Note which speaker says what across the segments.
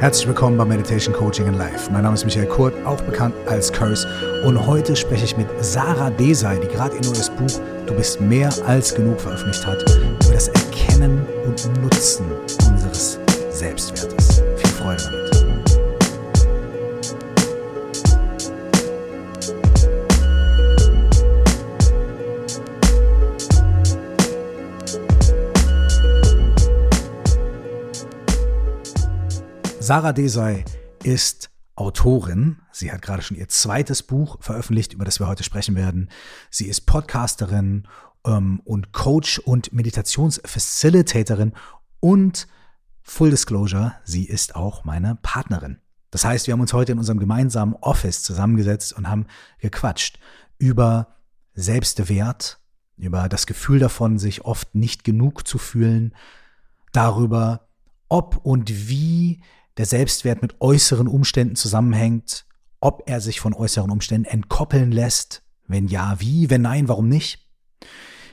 Speaker 1: Herzlich willkommen bei Meditation Coaching in Life. Mein Name ist Michael Kurt, auch bekannt als Curse. Und heute spreche ich mit Sarah Desai, die gerade ihr neues Buch Du bist mehr als genug veröffentlicht hat, über das Erkennen und Nutzen unseres Selbstwertes. Viel Freude damit. Sarah Desai ist Autorin. Sie hat gerade schon ihr zweites Buch veröffentlicht, über das wir heute sprechen werden. Sie ist Podcasterin ähm, und Coach und Meditationsfacilitatorin und Full Disclosure, sie ist auch meine Partnerin. Das heißt, wir haben uns heute in unserem gemeinsamen Office zusammengesetzt und haben gequatscht über Selbstwert, über das Gefühl davon, sich oft nicht genug zu fühlen, darüber, ob und wie der Selbstwert mit äußeren Umständen zusammenhängt, ob er sich von äußeren Umständen entkoppeln lässt, wenn ja, wie, wenn nein, warum nicht,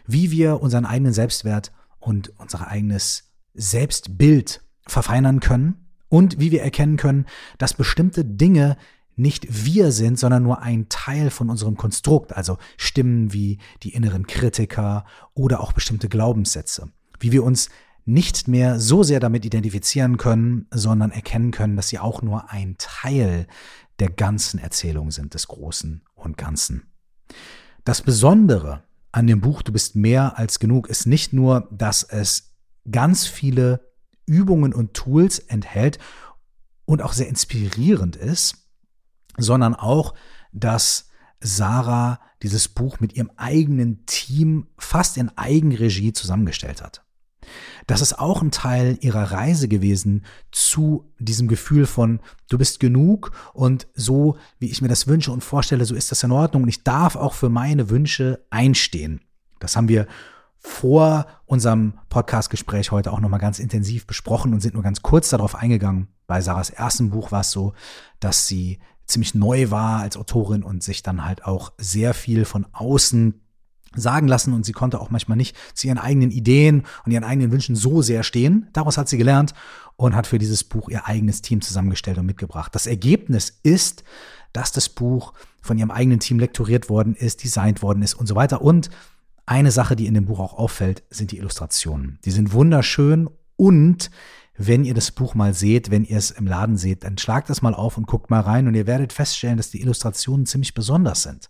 Speaker 1: wie wir unseren eigenen Selbstwert und unser eigenes Selbstbild verfeinern können und wie wir erkennen können, dass bestimmte Dinge nicht wir sind, sondern nur ein Teil von unserem Konstrukt, also Stimmen wie die inneren Kritiker oder auch bestimmte Glaubenssätze, wie wir uns nicht mehr so sehr damit identifizieren können, sondern erkennen können, dass sie auch nur ein Teil der ganzen Erzählung sind, des Großen und Ganzen. Das Besondere an dem Buch Du bist mehr als genug ist nicht nur, dass es ganz viele Übungen und Tools enthält und auch sehr inspirierend ist, sondern auch, dass Sarah dieses Buch mit ihrem eigenen Team fast in Eigenregie zusammengestellt hat. Das ist auch ein Teil ihrer Reise gewesen zu diesem Gefühl von, du bist genug und so, wie ich mir das wünsche und vorstelle, so ist das in Ordnung und ich darf auch für meine Wünsche einstehen. Das haben wir vor unserem Podcast-Gespräch heute auch nochmal ganz intensiv besprochen und sind nur ganz kurz darauf eingegangen. Bei Sarahs ersten Buch war es so, dass sie ziemlich neu war als Autorin und sich dann halt auch sehr viel von außen sagen lassen und sie konnte auch manchmal nicht zu ihren eigenen Ideen und ihren eigenen Wünschen so sehr stehen. Daraus hat sie gelernt und hat für dieses Buch ihr eigenes Team zusammengestellt und mitgebracht. Das Ergebnis ist, dass das Buch von ihrem eigenen Team lektoriert worden ist, designt worden ist und so weiter. Und eine Sache, die in dem Buch auch auffällt, sind die Illustrationen. Die sind wunderschön und wenn ihr das Buch mal seht, wenn ihr es im Laden seht, dann schlagt es mal auf und guckt mal rein und ihr werdet feststellen, dass die Illustrationen ziemlich besonders sind.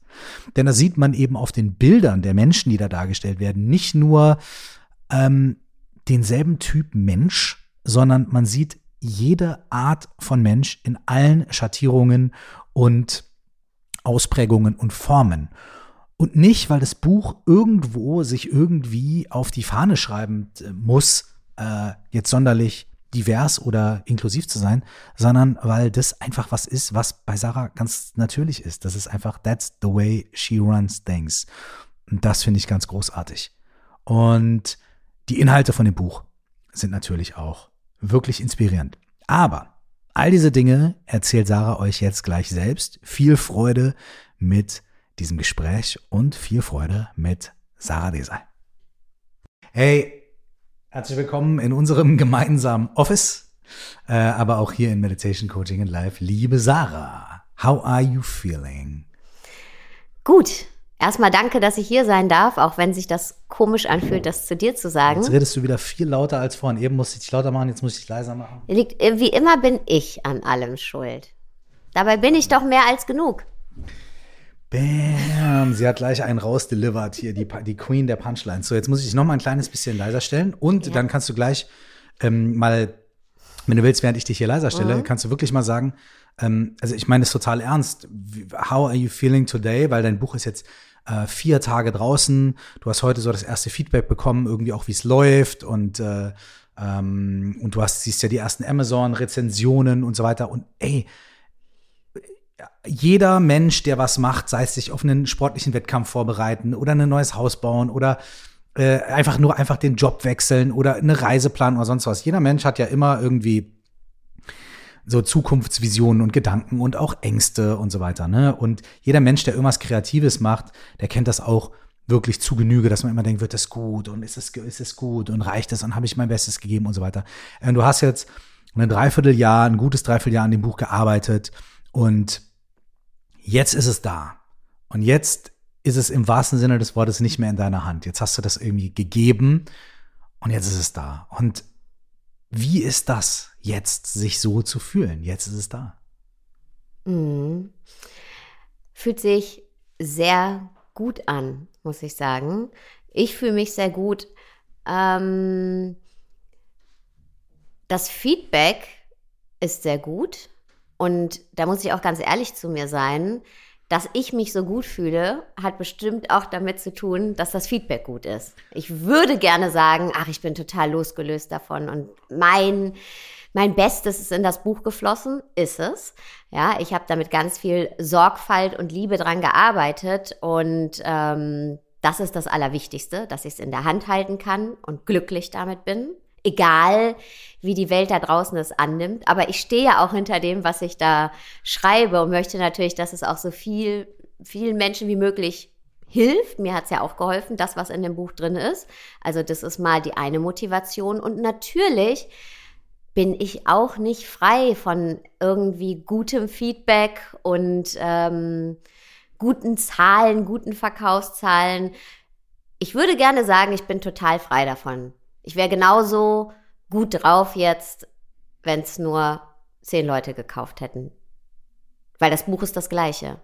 Speaker 1: Denn da sieht man eben auf den Bildern der Menschen, die da dargestellt werden, nicht nur ähm, denselben Typ Mensch, sondern man sieht jede Art von Mensch in allen Schattierungen und Ausprägungen und Formen. Und nicht, weil das Buch irgendwo sich irgendwie auf die Fahne schreiben äh, muss, äh, jetzt sonderlich divers oder inklusiv zu sein, sondern weil das einfach was ist, was bei Sarah ganz natürlich ist. Das ist einfach, that's the way she runs things. Und das finde ich ganz großartig. Und die Inhalte von dem Buch sind natürlich auch wirklich inspirierend. Aber all diese Dinge erzählt Sarah euch jetzt gleich selbst. Viel Freude mit diesem Gespräch und viel Freude mit Sarah Desai. Hey, Herzlich willkommen in unserem gemeinsamen Office, äh, aber auch hier in Meditation Coaching in Life. Liebe Sarah, how are you feeling?
Speaker 2: Gut. Erstmal danke, dass ich hier sein darf, auch wenn sich das komisch anfühlt, das zu dir zu sagen.
Speaker 1: Jetzt redest du wieder viel lauter als vorhin. Eben musste ich dich lauter machen, jetzt muss ich dich leiser machen.
Speaker 2: Liegt, wie immer bin ich an allem schuld. Dabei bin ich doch mehr als genug.
Speaker 1: Bam, sie hat gleich einen rausdelivert hier, die, die Queen der Punchlines. So, jetzt muss ich dich noch mal ein kleines bisschen leiser stellen und ja. dann kannst du gleich ähm, mal, wenn du willst, während ich dich hier leiser stelle, mhm. kannst du wirklich mal sagen, ähm, also ich meine es total ernst. How are you feeling today? Weil dein Buch ist jetzt äh, vier Tage draußen. Du hast heute so das erste Feedback bekommen, irgendwie auch wie es läuft und äh, ähm, und du hast siehst ja die ersten Amazon-Rezensionen und so weiter und ey, jeder Mensch, der was macht, sei es sich auf einen sportlichen Wettkampf vorbereiten oder ein neues Haus bauen oder äh, einfach nur einfach den Job wechseln oder eine Reise planen oder sonst was. Jeder Mensch hat ja immer irgendwie so Zukunftsvisionen und Gedanken und auch Ängste und so weiter. Ne? Und jeder Mensch, der irgendwas Kreatives macht, der kennt das auch wirklich zu Genüge, dass man immer denkt, wird das gut und ist es, ist gut und reicht es und habe ich mein Bestes gegeben und so weiter. Und du hast jetzt ein Dreivierteljahr, ein gutes Dreivierteljahr an dem Buch gearbeitet und jetzt ist es da. Und jetzt ist es im wahrsten Sinne des Wortes nicht mehr in deiner Hand. Jetzt hast du das irgendwie gegeben und jetzt ist es da. Und wie ist das jetzt, sich so zu fühlen? Jetzt ist es da.
Speaker 2: Mhm. Fühlt sich sehr gut an, muss ich sagen. Ich fühle mich sehr gut. Ähm, das Feedback ist sehr gut. Und da muss ich auch ganz ehrlich zu mir sein. Dass ich mich so gut fühle, hat bestimmt auch damit zu tun, dass das Feedback gut ist. Ich würde gerne sagen, ach, ich bin total losgelöst davon und mein, mein Bestes ist in das Buch geflossen, ist es. Ja, ich habe damit ganz viel Sorgfalt und Liebe dran gearbeitet und ähm, das ist das Allerwichtigste, dass ich es in der Hand halten kann und glücklich damit bin egal wie die Welt da draußen es annimmt. Aber ich stehe ja auch hinter dem, was ich da schreibe und möchte natürlich, dass es auch so viel, vielen Menschen wie möglich hilft. Mir hat es ja auch geholfen, das, was in dem Buch drin ist. Also das ist mal die eine Motivation. Und natürlich bin ich auch nicht frei von irgendwie gutem Feedback und ähm, guten Zahlen, guten Verkaufszahlen. Ich würde gerne sagen, ich bin total frei davon. Ich wäre genauso gut drauf jetzt, wenn es nur zehn Leute gekauft hätten. Weil das Buch ist das gleiche.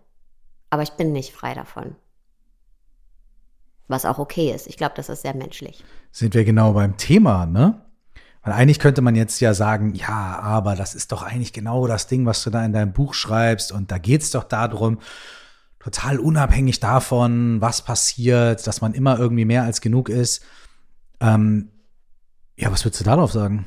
Speaker 2: Aber ich bin nicht frei davon. Was auch okay ist. Ich glaube, das ist sehr menschlich.
Speaker 1: Sind wir genau beim Thema, ne? Weil eigentlich könnte man jetzt ja sagen, ja, aber das ist doch eigentlich genau das Ding, was du da in deinem Buch schreibst. Und da geht es doch darum, total unabhängig davon, was passiert, dass man immer irgendwie mehr als genug ist. Ähm, ja, was würdest du darauf sagen?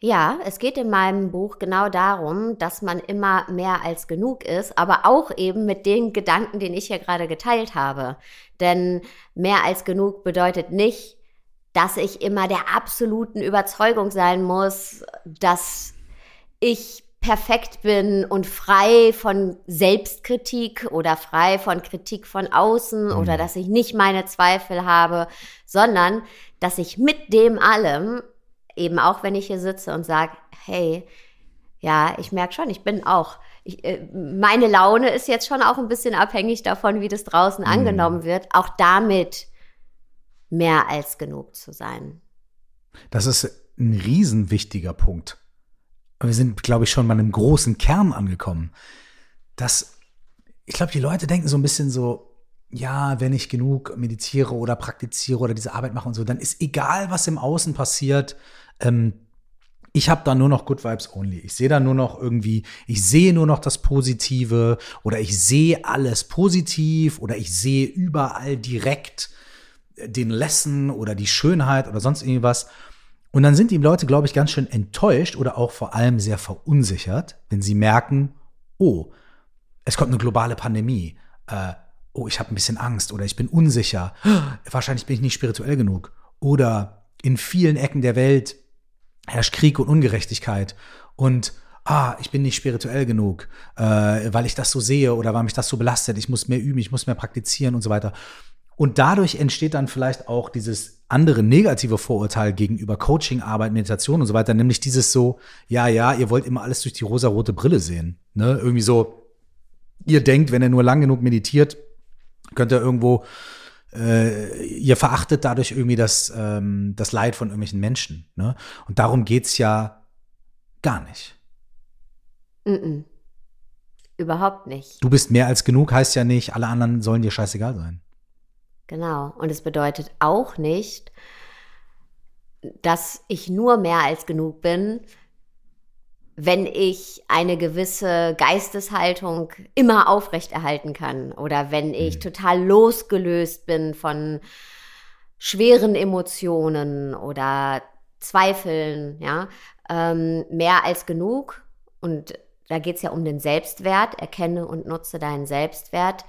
Speaker 2: Ja, es geht in meinem Buch genau darum, dass man immer mehr als genug ist, aber auch eben mit den Gedanken, den ich hier gerade geteilt habe. Denn mehr als genug bedeutet nicht, dass ich immer der absoluten Überzeugung sein muss, dass ich perfekt bin und frei von Selbstkritik oder frei von Kritik von außen mhm. oder dass ich nicht meine Zweifel habe, sondern dass ich mit dem allem, eben auch wenn ich hier sitze und sage, hey, ja, ich merke schon, ich bin auch, ich, äh, meine Laune ist jetzt schon auch ein bisschen abhängig davon, wie das draußen mhm. angenommen wird, auch damit mehr als genug zu sein.
Speaker 1: Das ist ein riesenwichtiger Punkt. Wir sind, glaube ich, schon bei einem großen Kern angekommen. Das, ich glaube, die Leute denken so ein bisschen so, ja, wenn ich genug meditiere oder praktiziere oder diese Arbeit mache und so, dann ist egal, was im Außen passiert. Ähm, ich habe da nur noch Good Vibes Only. Ich sehe da nur noch irgendwie, ich sehe nur noch das Positive oder ich sehe alles positiv oder ich sehe überall direkt den Lesson oder die Schönheit oder sonst irgendwas. Und dann sind die Leute, glaube ich, ganz schön enttäuscht oder auch vor allem sehr verunsichert, wenn sie merken, oh, es kommt eine globale Pandemie. Äh, oh, ich habe ein bisschen Angst oder ich bin unsicher, wahrscheinlich bin ich nicht spirituell genug. Oder in vielen Ecken der Welt herrscht Krieg und Ungerechtigkeit und ah, ich bin nicht spirituell genug, äh, weil ich das so sehe oder weil mich das so belastet, ich muss mehr üben, ich muss mehr praktizieren und so weiter. Und dadurch entsteht dann vielleicht auch dieses andere negative Vorurteil gegenüber Coaching, Arbeit, Meditation und so weiter, nämlich dieses so, ja, ja, ihr wollt immer alles durch die rosarote Brille sehen. Ne? Irgendwie so, ihr denkt, wenn ihr nur lang genug meditiert, könnt ihr irgendwo, äh, ihr verachtet dadurch irgendwie das, ähm, das Leid von irgendwelchen Menschen. Ne? Und darum geht es ja gar nicht.
Speaker 2: Mm -mm. Überhaupt nicht.
Speaker 1: Du bist mehr als genug, heißt ja nicht, alle anderen sollen dir scheißegal sein.
Speaker 2: Genau. Und es bedeutet auch nicht, dass ich nur mehr als genug bin, wenn ich eine gewisse Geisteshaltung immer aufrechterhalten kann oder wenn ich mhm. total losgelöst bin von schweren Emotionen oder Zweifeln, ja, ähm, mehr als genug. Und da geht es ja um den Selbstwert, erkenne und nutze deinen Selbstwert.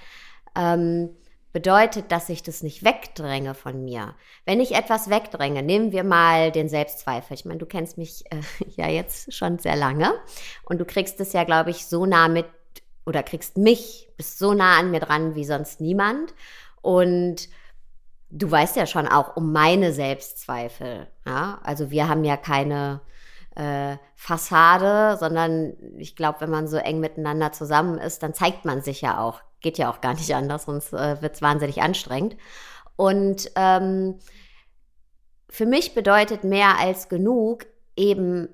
Speaker 2: Ähm, bedeutet, dass ich das nicht wegdränge von mir. Wenn ich etwas wegdränge, nehmen wir mal den Selbstzweifel. Ich meine, du kennst mich äh, ja jetzt schon sehr lange und du kriegst es ja, glaube ich, so nah mit oder kriegst mich, bist so nah an mir dran wie sonst niemand. Und du weißt ja schon auch um meine Selbstzweifel. Ja? Also wir haben ja keine äh, Fassade, sondern ich glaube, wenn man so eng miteinander zusammen ist, dann zeigt man sich ja auch. Geht ja auch gar nicht anders, sonst äh, wird es wahnsinnig anstrengend. Und ähm, für mich bedeutet mehr als genug eben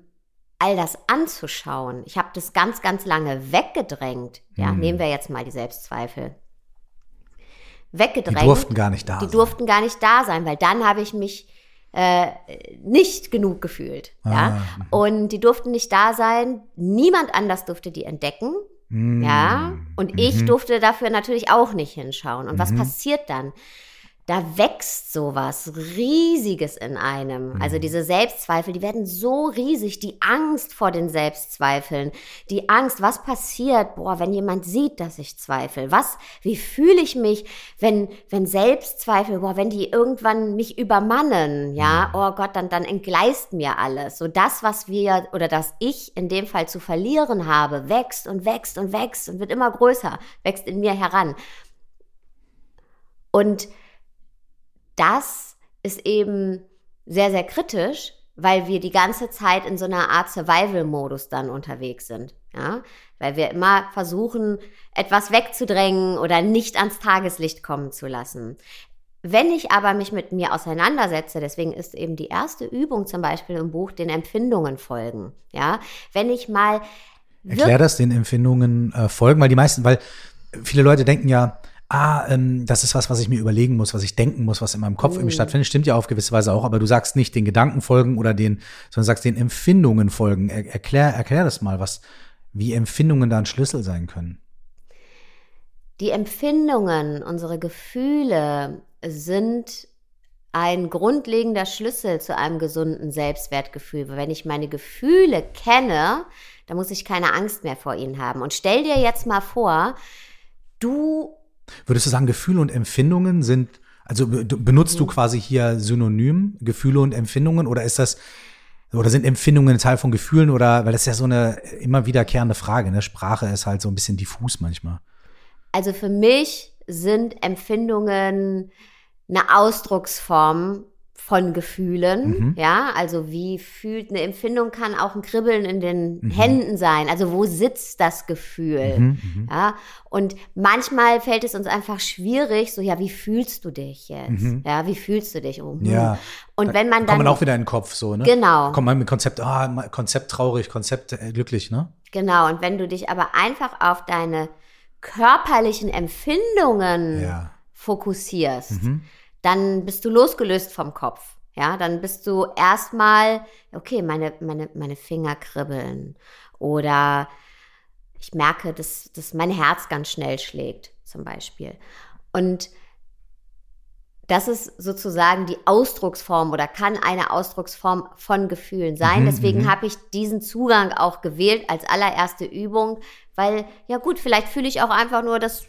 Speaker 2: all das anzuschauen. Ich habe das ganz, ganz lange weggedrängt. Ja, mhm. nehmen wir jetzt mal die Selbstzweifel. Weggedrängt.
Speaker 1: Die durften gar nicht da
Speaker 2: die sein. Die durften gar nicht da sein, weil dann habe ich mich äh, nicht genug gefühlt. Ah, ja? Mhm. Und die durften nicht da sein. Niemand anders durfte die entdecken. Mm. Ja. Und ich mhm. durfte dafür natürlich auch nicht hinschauen. Und was mhm. passiert dann? Da wächst sowas Riesiges in einem. Also mhm. diese Selbstzweifel, die werden so riesig. Die Angst vor den Selbstzweifeln, die Angst, was passiert, boah, wenn jemand sieht, dass ich zweifle. Was, wie fühle ich mich, wenn, wenn Selbstzweifel, boah, wenn die irgendwann mich übermannen, ja, mhm. oh Gott, dann, dann entgleist mir alles. So das, was wir oder das ich in dem Fall zu verlieren habe, wächst und wächst und wächst und wird immer größer, wächst in mir heran. Und das ist eben sehr, sehr kritisch, weil wir die ganze Zeit in so einer Art Survival-Modus dann unterwegs sind. Ja? Weil wir immer versuchen, etwas wegzudrängen oder nicht ans Tageslicht kommen zu lassen. Wenn ich aber mich mit mir auseinandersetze, deswegen ist eben die erste Übung zum Beispiel im Buch den Empfindungen folgen. Ja, wenn ich mal
Speaker 1: erklär das den Empfindungen äh, folgen, weil die meisten, weil viele Leute denken ja, ah, ähm, das ist was, was ich mir überlegen muss, was ich denken muss, was in meinem Kopf mhm. irgendwie stattfindet. Stimmt ja auf gewisse Weise auch, aber du sagst nicht den Gedanken folgen oder den, sondern sagst den Empfindungen folgen. Er, erklär, erklär das mal, was, wie Empfindungen da ein Schlüssel sein können.
Speaker 2: Die Empfindungen, unsere Gefühle sind ein grundlegender Schlüssel zu einem gesunden Selbstwertgefühl. Wenn ich meine Gefühle kenne, dann muss ich keine Angst mehr vor ihnen haben. Und stell dir jetzt mal vor, du
Speaker 1: Würdest du sagen, Gefühle und Empfindungen sind, also benutzt du mhm. quasi hier Synonym, Gefühle und Empfindungen oder ist das, oder sind Empfindungen ein Teil von Gefühlen oder, weil das ist ja so eine immer wiederkehrende Frage, ne? Sprache ist halt so ein bisschen diffus manchmal.
Speaker 2: Also für mich sind Empfindungen eine Ausdrucksform von Gefühlen, mhm. ja, also wie fühlt eine Empfindung kann auch ein Kribbeln in den mhm. Händen sein, also wo sitzt das Gefühl, mhm, mhm. ja, und manchmal fällt es uns einfach schwierig, so ja, wie fühlst du dich jetzt, mhm. ja, wie fühlst du dich,
Speaker 1: oh, ja, und wenn man dann kommt man auch wieder in den Kopf so, ne,
Speaker 2: genau,
Speaker 1: kommt man mit Konzept, ah, Konzept traurig, Konzept äh, glücklich, ne,
Speaker 2: genau, und wenn du dich aber einfach auf deine körperlichen Empfindungen ja. fokussierst mhm dann bist du losgelöst vom Kopf. Ja, dann bist du erstmal, okay, meine, meine, meine Finger kribbeln oder ich merke, dass, dass mein Herz ganz schnell schlägt, zum Beispiel. Und das ist sozusagen die Ausdrucksform oder kann eine Ausdrucksform von Gefühlen sein. Mhm, Deswegen mhm. habe ich diesen Zugang auch gewählt als allererste Übung, weil, ja gut, vielleicht fühle ich auch einfach nur, dass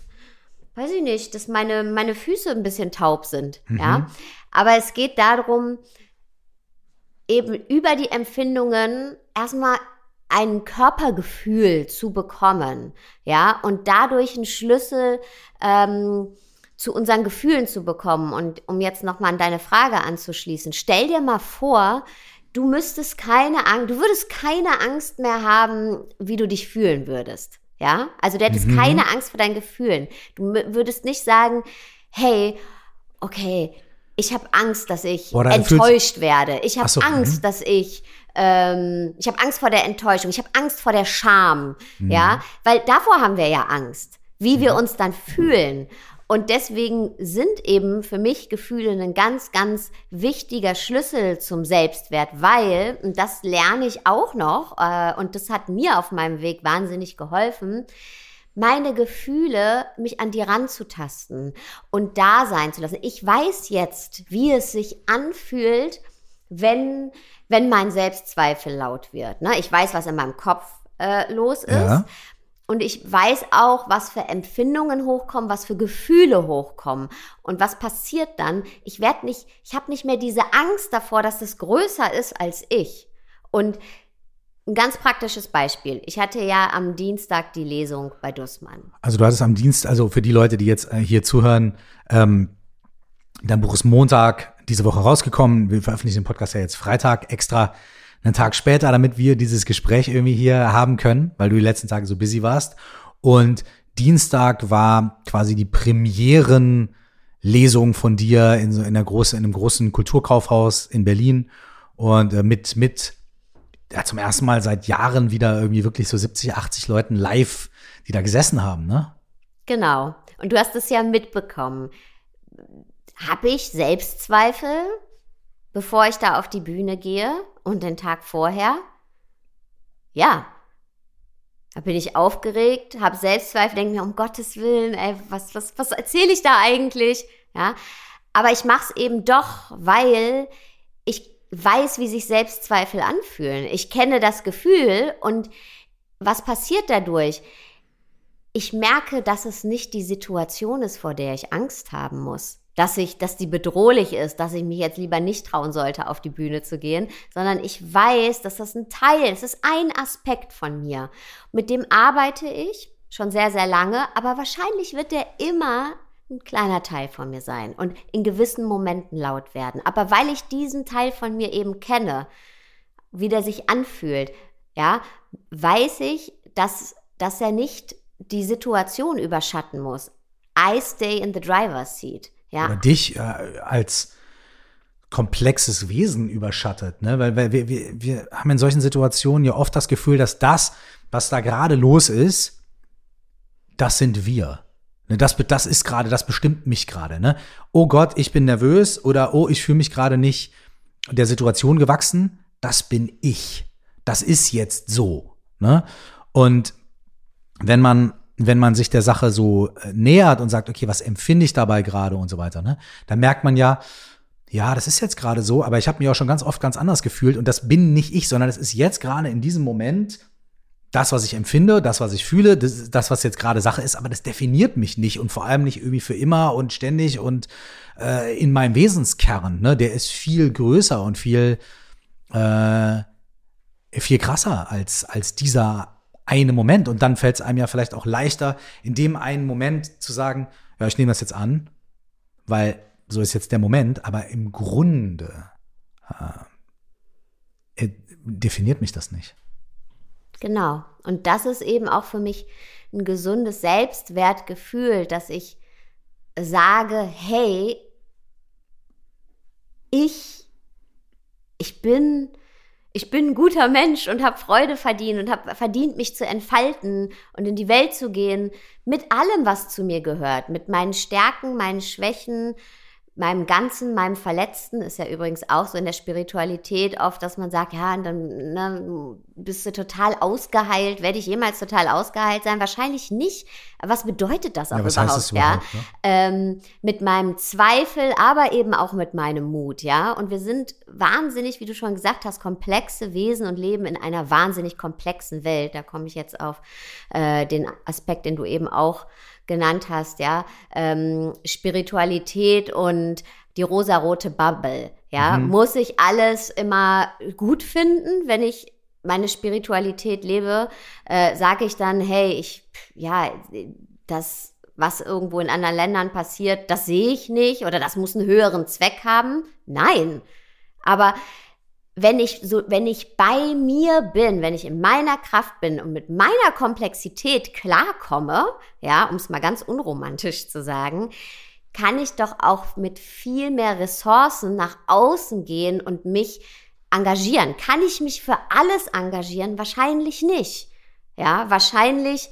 Speaker 2: weiß ich nicht, dass meine, meine Füße ein bisschen taub sind. Mhm. Ja. Aber es geht darum, eben über die Empfindungen erstmal ein Körpergefühl zu bekommen, ja, und dadurch einen Schlüssel ähm, zu unseren Gefühlen zu bekommen. Und um jetzt nochmal an deine Frage anzuschließen, stell dir mal vor, du müsstest keine Angst, du würdest keine Angst mehr haben, wie du dich fühlen würdest. Ja, also du hättest mhm. keine Angst vor deinen Gefühlen. Du würdest nicht sagen, hey, okay, ich habe Angst, dass ich Boah, enttäuscht werde. Ich habe so, Angst, mhm. dass ich ähm, ich habe Angst vor der Enttäuschung. Ich habe Angst vor der Scham. Mhm. Ja, weil davor haben wir ja Angst, wie wir uns dann fühlen. Und deswegen sind eben für mich Gefühle ein ganz, ganz wichtiger Schlüssel zum Selbstwert, weil, und das lerne ich auch noch, äh, und das hat mir auf meinem Weg wahnsinnig geholfen, meine Gefühle, mich an die ranzutasten und da sein zu lassen. Ich weiß jetzt, wie es sich anfühlt, wenn, wenn mein Selbstzweifel laut wird. Ne? Ich weiß, was in meinem Kopf äh, los ist. Ja. Und ich weiß auch, was für Empfindungen hochkommen, was für Gefühle hochkommen. Und was passiert dann? Ich werde nicht, ich habe nicht mehr diese Angst davor, dass es größer ist als ich. Und ein ganz praktisches Beispiel. Ich hatte ja am Dienstag die Lesung bei Dussmann.
Speaker 1: Also du hattest am Dienst, also für die Leute, die jetzt äh, hier zuhören, ähm, dein Buch ist Montag diese Woche rausgekommen. Wir veröffentlichen den Podcast ja jetzt Freitag extra einen Tag später, damit wir dieses Gespräch irgendwie hier haben können, weil du die letzten Tage so busy warst. Und Dienstag war quasi die Premierenlesung von dir in so in einer großen, in einem großen Kulturkaufhaus in Berlin und äh, mit, mit ja, zum ersten Mal seit Jahren wieder irgendwie wirklich so 70, 80 Leuten live, die da gesessen haben, ne?
Speaker 2: Genau. Und du hast es ja mitbekommen. Habe ich Selbstzweifel, bevor ich da auf die Bühne gehe und den Tag vorher? Ja. Da bin ich aufgeregt, habe Selbstzweifel, denke mir, um Gottes Willen, ey, was, was, was erzähle ich da eigentlich? Ja. Aber ich mache es eben doch, weil ich weiß, wie sich Selbstzweifel anfühlen. Ich kenne das Gefühl und was passiert dadurch? Ich merke, dass es nicht die Situation ist, vor der ich Angst haben muss. Dass ich, dass die bedrohlich ist, dass ich mich jetzt lieber nicht trauen sollte, auf die Bühne zu gehen, sondern ich weiß, dass das ein Teil, es ist ein Aspekt von mir. Mit dem arbeite ich schon sehr, sehr lange, aber wahrscheinlich wird der immer ein kleiner Teil von mir sein und in gewissen Momenten laut werden. Aber weil ich diesen Teil von mir eben kenne, wie der sich anfühlt, ja, weiß ich, dass, dass er nicht die Situation überschatten muss. I stay in the driver's seat. Ja.
Speaker 1: Oder dich äh, als komplexes Wesen überschattet, ne? Weil, weil wir, wir, wir haben in solchen Situationen ja oft das Gefühl, dass das, was da gerade los ist, das sind wir. Ne, das, das ist gerade, das bestimmt mich gerade. Ne? Oh Gott, ich bin nervös oder oh, ich fühle mich gerade nicht der Situation gewachsen. Das bin ich. Das ist jetzt so. Ne? Und wenn man, wenn man sich der Sache so äh, nähert und sagt, okay, was empfinde ich dabei gerade und so weiter, ne? dann merkt man ja, ja, das ist jetzt gerade so, aber ich habe mich auch schon ganz oft ganz anders gefühlt und das bin nicht ich, sondern es ist jetzt gerade in diesem Moment das, was ich empfinde, das, was ich fühle, das, das was jetzt gerade Sache ist, aber das definiert mich nicht und vor allem nicht irgendwie für immer und ständig und äh, in meinem Wesenskern. Ne? Der ist viel größer und viel, äh, viel krasser als, als dieser eine Moment. Und dann fällt es einem ja vielleicht auch leichter, in dem einen Moment zu sagen, ja, ich nehme das jetzt an, weil so ist jetzt der Moment, aber im Grunde äh, definiert mich das nicht.
Speaker 2: Genau. Und das ist eben auch für mich ein gesundes Selbstwertgefühl, dass ich sage, hey, ich, ich bin, ich bin ein guter Mensch und habe Freude verdient und habe verdient, mich zu entfalten und in die Welt zu gehen mit allem, was zu mir gehört, mit meinen Stärken, meinen Schwächen, meinem Ganzen, meinem Verletzten, ist ja übrigens auch so in der Spiritualität oft, dass man sagt, ja, dann ne, bist du total ausgeheilt. Werde ich jemals total ausgeheilt sein? Wahrscheinlich nicht. Was bedeutet das auch ja, überhaupt? Das überhaupt ja? Ne? Ähm, mit meinem Zweifel, aber eben auch mit meinem Mut, ja. Und wir sind wahnsinnig, wie du schon gesagt hast, komplexe Wesen und leben in einer wahnsinnig komplexen Welt. Da komme ich jetzt auf äh, den Aspekt, den du eben auch genannt hast, ja, ähm, Spiritualität und die rosarote Bubble, ja, mhm. muss ich alles immer gut finden, wenn ich meine Spiritualität lebe, äh, sage ich dann, hey, ich, ja, das, was irgendwo in anderen Ländern passiert, das sehe ich nicht oder das muss einen höheren Zweck haben. Nein. Aber wenn ich so, wenn ich bei mir bin, wenn ich in meiner Kraft bin und mit meiner Komplexität klarkomme, ja, um es mal ganz unromantisch zu sagen, kann ich doch auch mit viel mehr Ressourcen nach außen gehen und mich engagieren. Kann ich mich für alles engagieren? Wahrscheinlich nicht. Ja, wahrscheinlich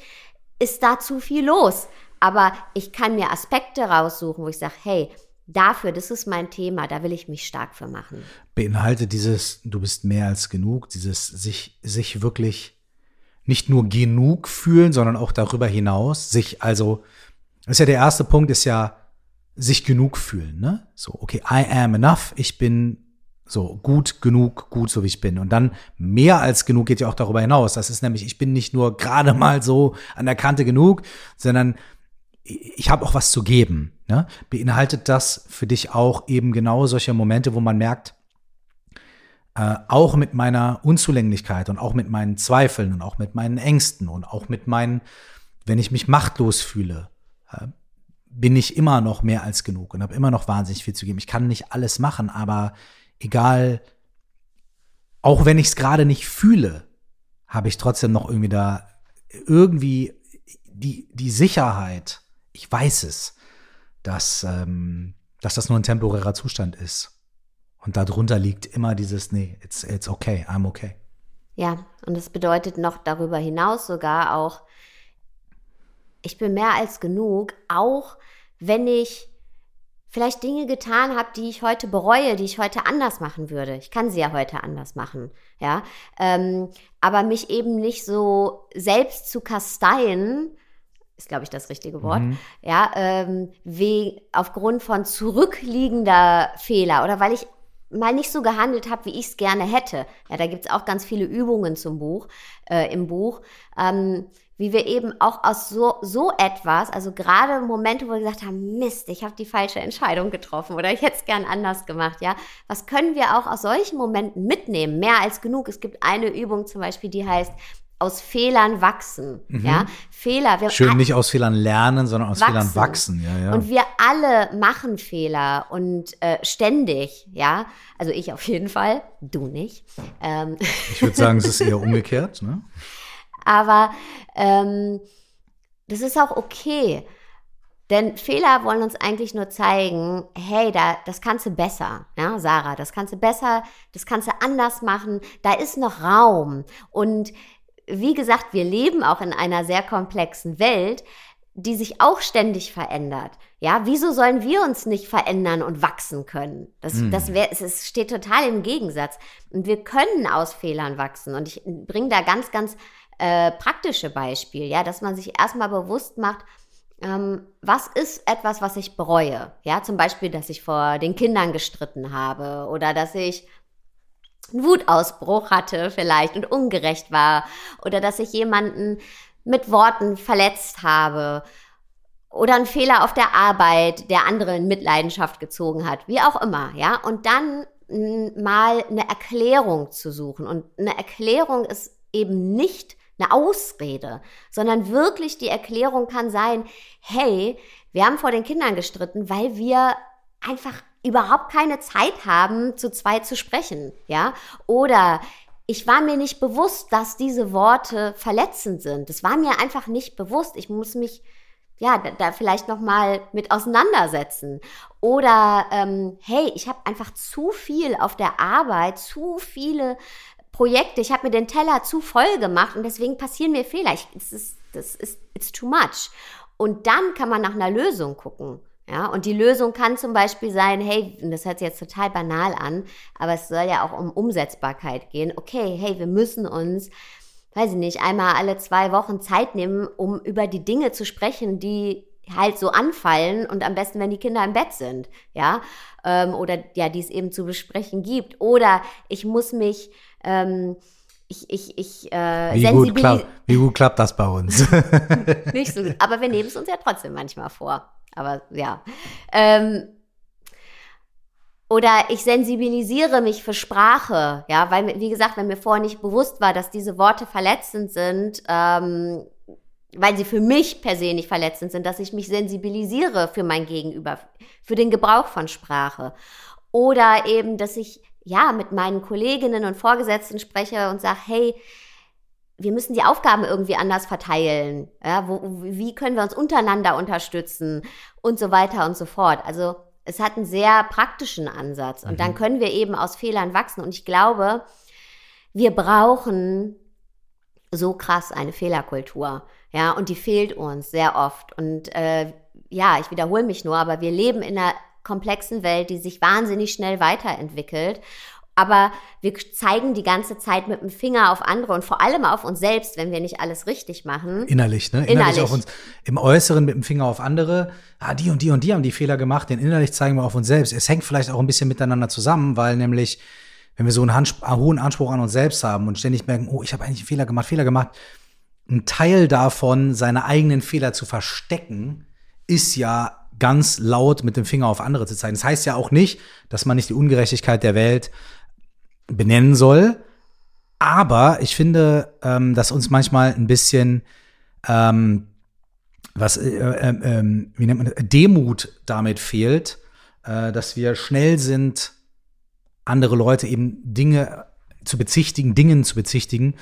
Speaker 2: ist da zu viel los. Aber ich kann mir Aspekte raussuchen, wo ich sage, hey, dafür, das ist mein Thema, da will ich mich stark für machen.
Speaker 1: Beinhaltet dieses, du bist mehr als genug, dieses sich, sich wirklich nicht nur genug fühlen, sondern auch darüber hinaus, sich also, das ist ja der erste Punkt, ist ja sich genug fühlen, ne? So, okay, I am enough, ich bin so gut genug, gut so wie ich bin. Und dann mehr als genug geht ja auch darüber hinaus. Das ist nämlich, ich bin nicht nur gerade mal so an der Kante genug, sondern ich habe auch was zu geben. Ne? Beinhaltet das für dich auch eben genau solche Momente, wo man merkt, äh, auch mit meiner Unzulänglichkeit und auch mit meinen Zweifeln und auch mit meinen Ängsten und auch mit meinen, wenn ich mich machtlos fühle, äh, bin ich immer noch mehr als genug und habe immer noch wahnsinnig viel zu geben. Ich kann nicht alles machen, aber egal auch wenn ich es gerade nicht fühle, habe ich trotzdem noch irgendwie da irgendwie die, die Sicherheit, ich weiß es, dass, ähm, dass das nur ein temporärer Zustand ist. Und darunter liegt immer dieses, nee, it's, it's okay, I'm okay.
Speaker 2: Ja, und das bedeutet noch darüber hinaus sogar auch, ich bin mehr als genug, auch wenn ich vielleicht Dinge getan habe, die ich heute bereue, die ich heute anders machen würde. Ich kann sie ja heute anders machen, ja. Ähm, aber mich eben nicht so selbst zu kasteien, ist, glaube ich, das richtige Wort, mhm. ja, ähm, wie aufgrund von zurückliegender Fehler oder weil ich mal nicht so gehandelt habe, wie ich es gerne hätte. Ja, da gibt es auch ganz viele Übungen zum Buch, äh, im Buch. Ähm, wie wir eben auch aus so, so etwas, also gerade Momente, wo wir gesagt haben, Mist, ich habe die falsche Entscheidung getroffen oder ich hätte es gern anders gemacht, ja. Was können wir auch aus solchen Momenten mitnehmen? Mehr als genug. Es gibt eine Übung zum Beispiel, die heißt, aus Fehlern wachsen. Mhm. Ja, Fehler.
Speaker 1: Wir Schön nicht aus Fehlern lernen, sondern aus wachsen. Fehlern wachsen. Ja, ja.
Speaker 2: Und wir alle machen Fehler und äh, ständig. Ja, also ich auf jeden Fall, du nicht.
Speaker 1: Ähm. Ich würde sagen, es ist eher umgekehrt. Ne?
Speaker 2: Aber ähm, das ist auch okay. Denn Fehler wollen uns eigentlich nur zeigen, hey, da, das kannst du besser, ja, Sarah, das kannst du besser, das kannst du anders machen, da ist noch Raum. Und wie gesagt, wir leben auch in einer sehr komplexen Welt, die sich auch ständig verändert. Ja, wieso sollen wir uns nicht verändern und wachsen können? Das, hm. das wär, es, steht total im Gegensatz. Und wir können aus Fehlern wachsen. Und ich bringe da ganz, ganz äh, praktische Beispiel, ja, dass man sich erstmal bewusst macht, ähm, was ist etwas, was ich bereue? Ja, zum Beispiel, dass ich vor den Kindern gestritten habe oder dass ich Wutausbruch hatte vielleicht und ungerecht war oder dass ich jemanden mit Worten verletzt habe oder einen Fehler auf der Arbeit, der andere in Mitleidenschaft gezogen hat, wie auch immer, ja, und dann mal eine Erklärung zu suchen. Und eine Erklärung ist eben nicht eine Ausrede, sondern wirklich die Erklärung kann sein, hey, wir haben vor den Kindern gestritten, weil wir einfach überhaupt keine Zeit haben, zu zweit zu sprechen, ja? Oder ich war mir nicht bewusst, dass diese Worte verletzend sind. Das war mir einfach nicht bewusst. Ich muss mich ja da, da vielleicht noch mal mit auseinandersetzen. Oder ähm, hey, ich habe einfach zu viel auf der Arbeit, zu viele Projekte, ich habe mir den Teller zu voll gemacht und deswegen passieren mir Fehler. Ich, das ist, das ist, it's too much. Und dann kann man nach einer Lösung gucken. Ja, und die Lösung kann zum Beispiel sein, hey, das hört sich jetzt total banal an, aber es soll ja auch um Umsetzbarkeit gehen. Okay, hey, wir müssen uns, weiß ich nicht, einmal alle zwei Wochen Zeit nehmen, um über die Dinge zu sprechen, die halt so anfallen und am besten, wenn die Kinder im Bett sind, ja, ähm, oder ja, die es eben zu besprechen gibt. Oder ich muss mich ähm, ich, ich, ich äh,
Speaker 1: wie, gut klappt, wie gut klappt das bei uns?
Speaker 2: Nicht so gut. Aber wir nehmen es uns ja trotzdem manchmal vor. Aber ja. Ähm, oder ich sensibilisiere mich für Sprache, ja, weil, wie gesagt, wenn mir vorher nicht bewusst war, dass diese Worte verletzend sind, ähm, weil sie für mich per se nicht verletzend sind, dass ich mich sensibilisiere für mein Gegenüber, für den Gebrauch von Sprache. Oder eben, dass ich ja, mit meinen Kolleginnen und Vorgesetzten spreche und sage, hey, wir müssen die Aufgaben irgendwie anders verteilen. Ja, wo, wie können wir uns untereinander unterstützen und so weiter und so fort. Also es hat einen sehr praktischen Ansatz und mhm. dann können wir eben aus Fehlern wachsen. Und ich glaube, wir brauchen so krass eine Fehlerkultur. Ja, und die fehlt uns sehr oft. Und äh, ja, ich wiederhole mich nur, aber wir leben in einer komplexen Welt, die sich wahnsinnig schnell weiterentwickelt. Aber wir zeigen die ganze Zeit mit dem Finger auf andere und vor allem auf uns selbst, wenn wir nicht alles richtig machen.
Speaker 1: Innerlich, ne? Innerlich, innerlich. auf uns. Im Äußeren mit dem Finger auf andere. Ah, die und die und die haben die Fehler gemacht. Den innerlich zeigen wir auf uns selbst. Es hängt vielleicht auch ein bisschen miteinander zusammen, weil nämlich, wenn wir so einen, einen hohen Anspruch an uns selbst haben und ständig merken, oh, ich habe eigentlich einen Fehler gemacht, Fehler gemacht, ein Teil davon, seine eigenen Fehler zu verstecken, ist ja ganz laut mit dem Finger auf andere zu zeigen. Das heißt ja auch nicht, dass man nicht die Ungerechtigkeit der Welt benennen soll. Aber ich finde, ähm, dass uns manchmal ein bisschen ähm, was äh, äh, äh, wie nennt man das? Demut damit fehlt, äh, dass wir schnell sind, andere Leute eben Dinge zu bezichtigen, Dingen zu bezichtigen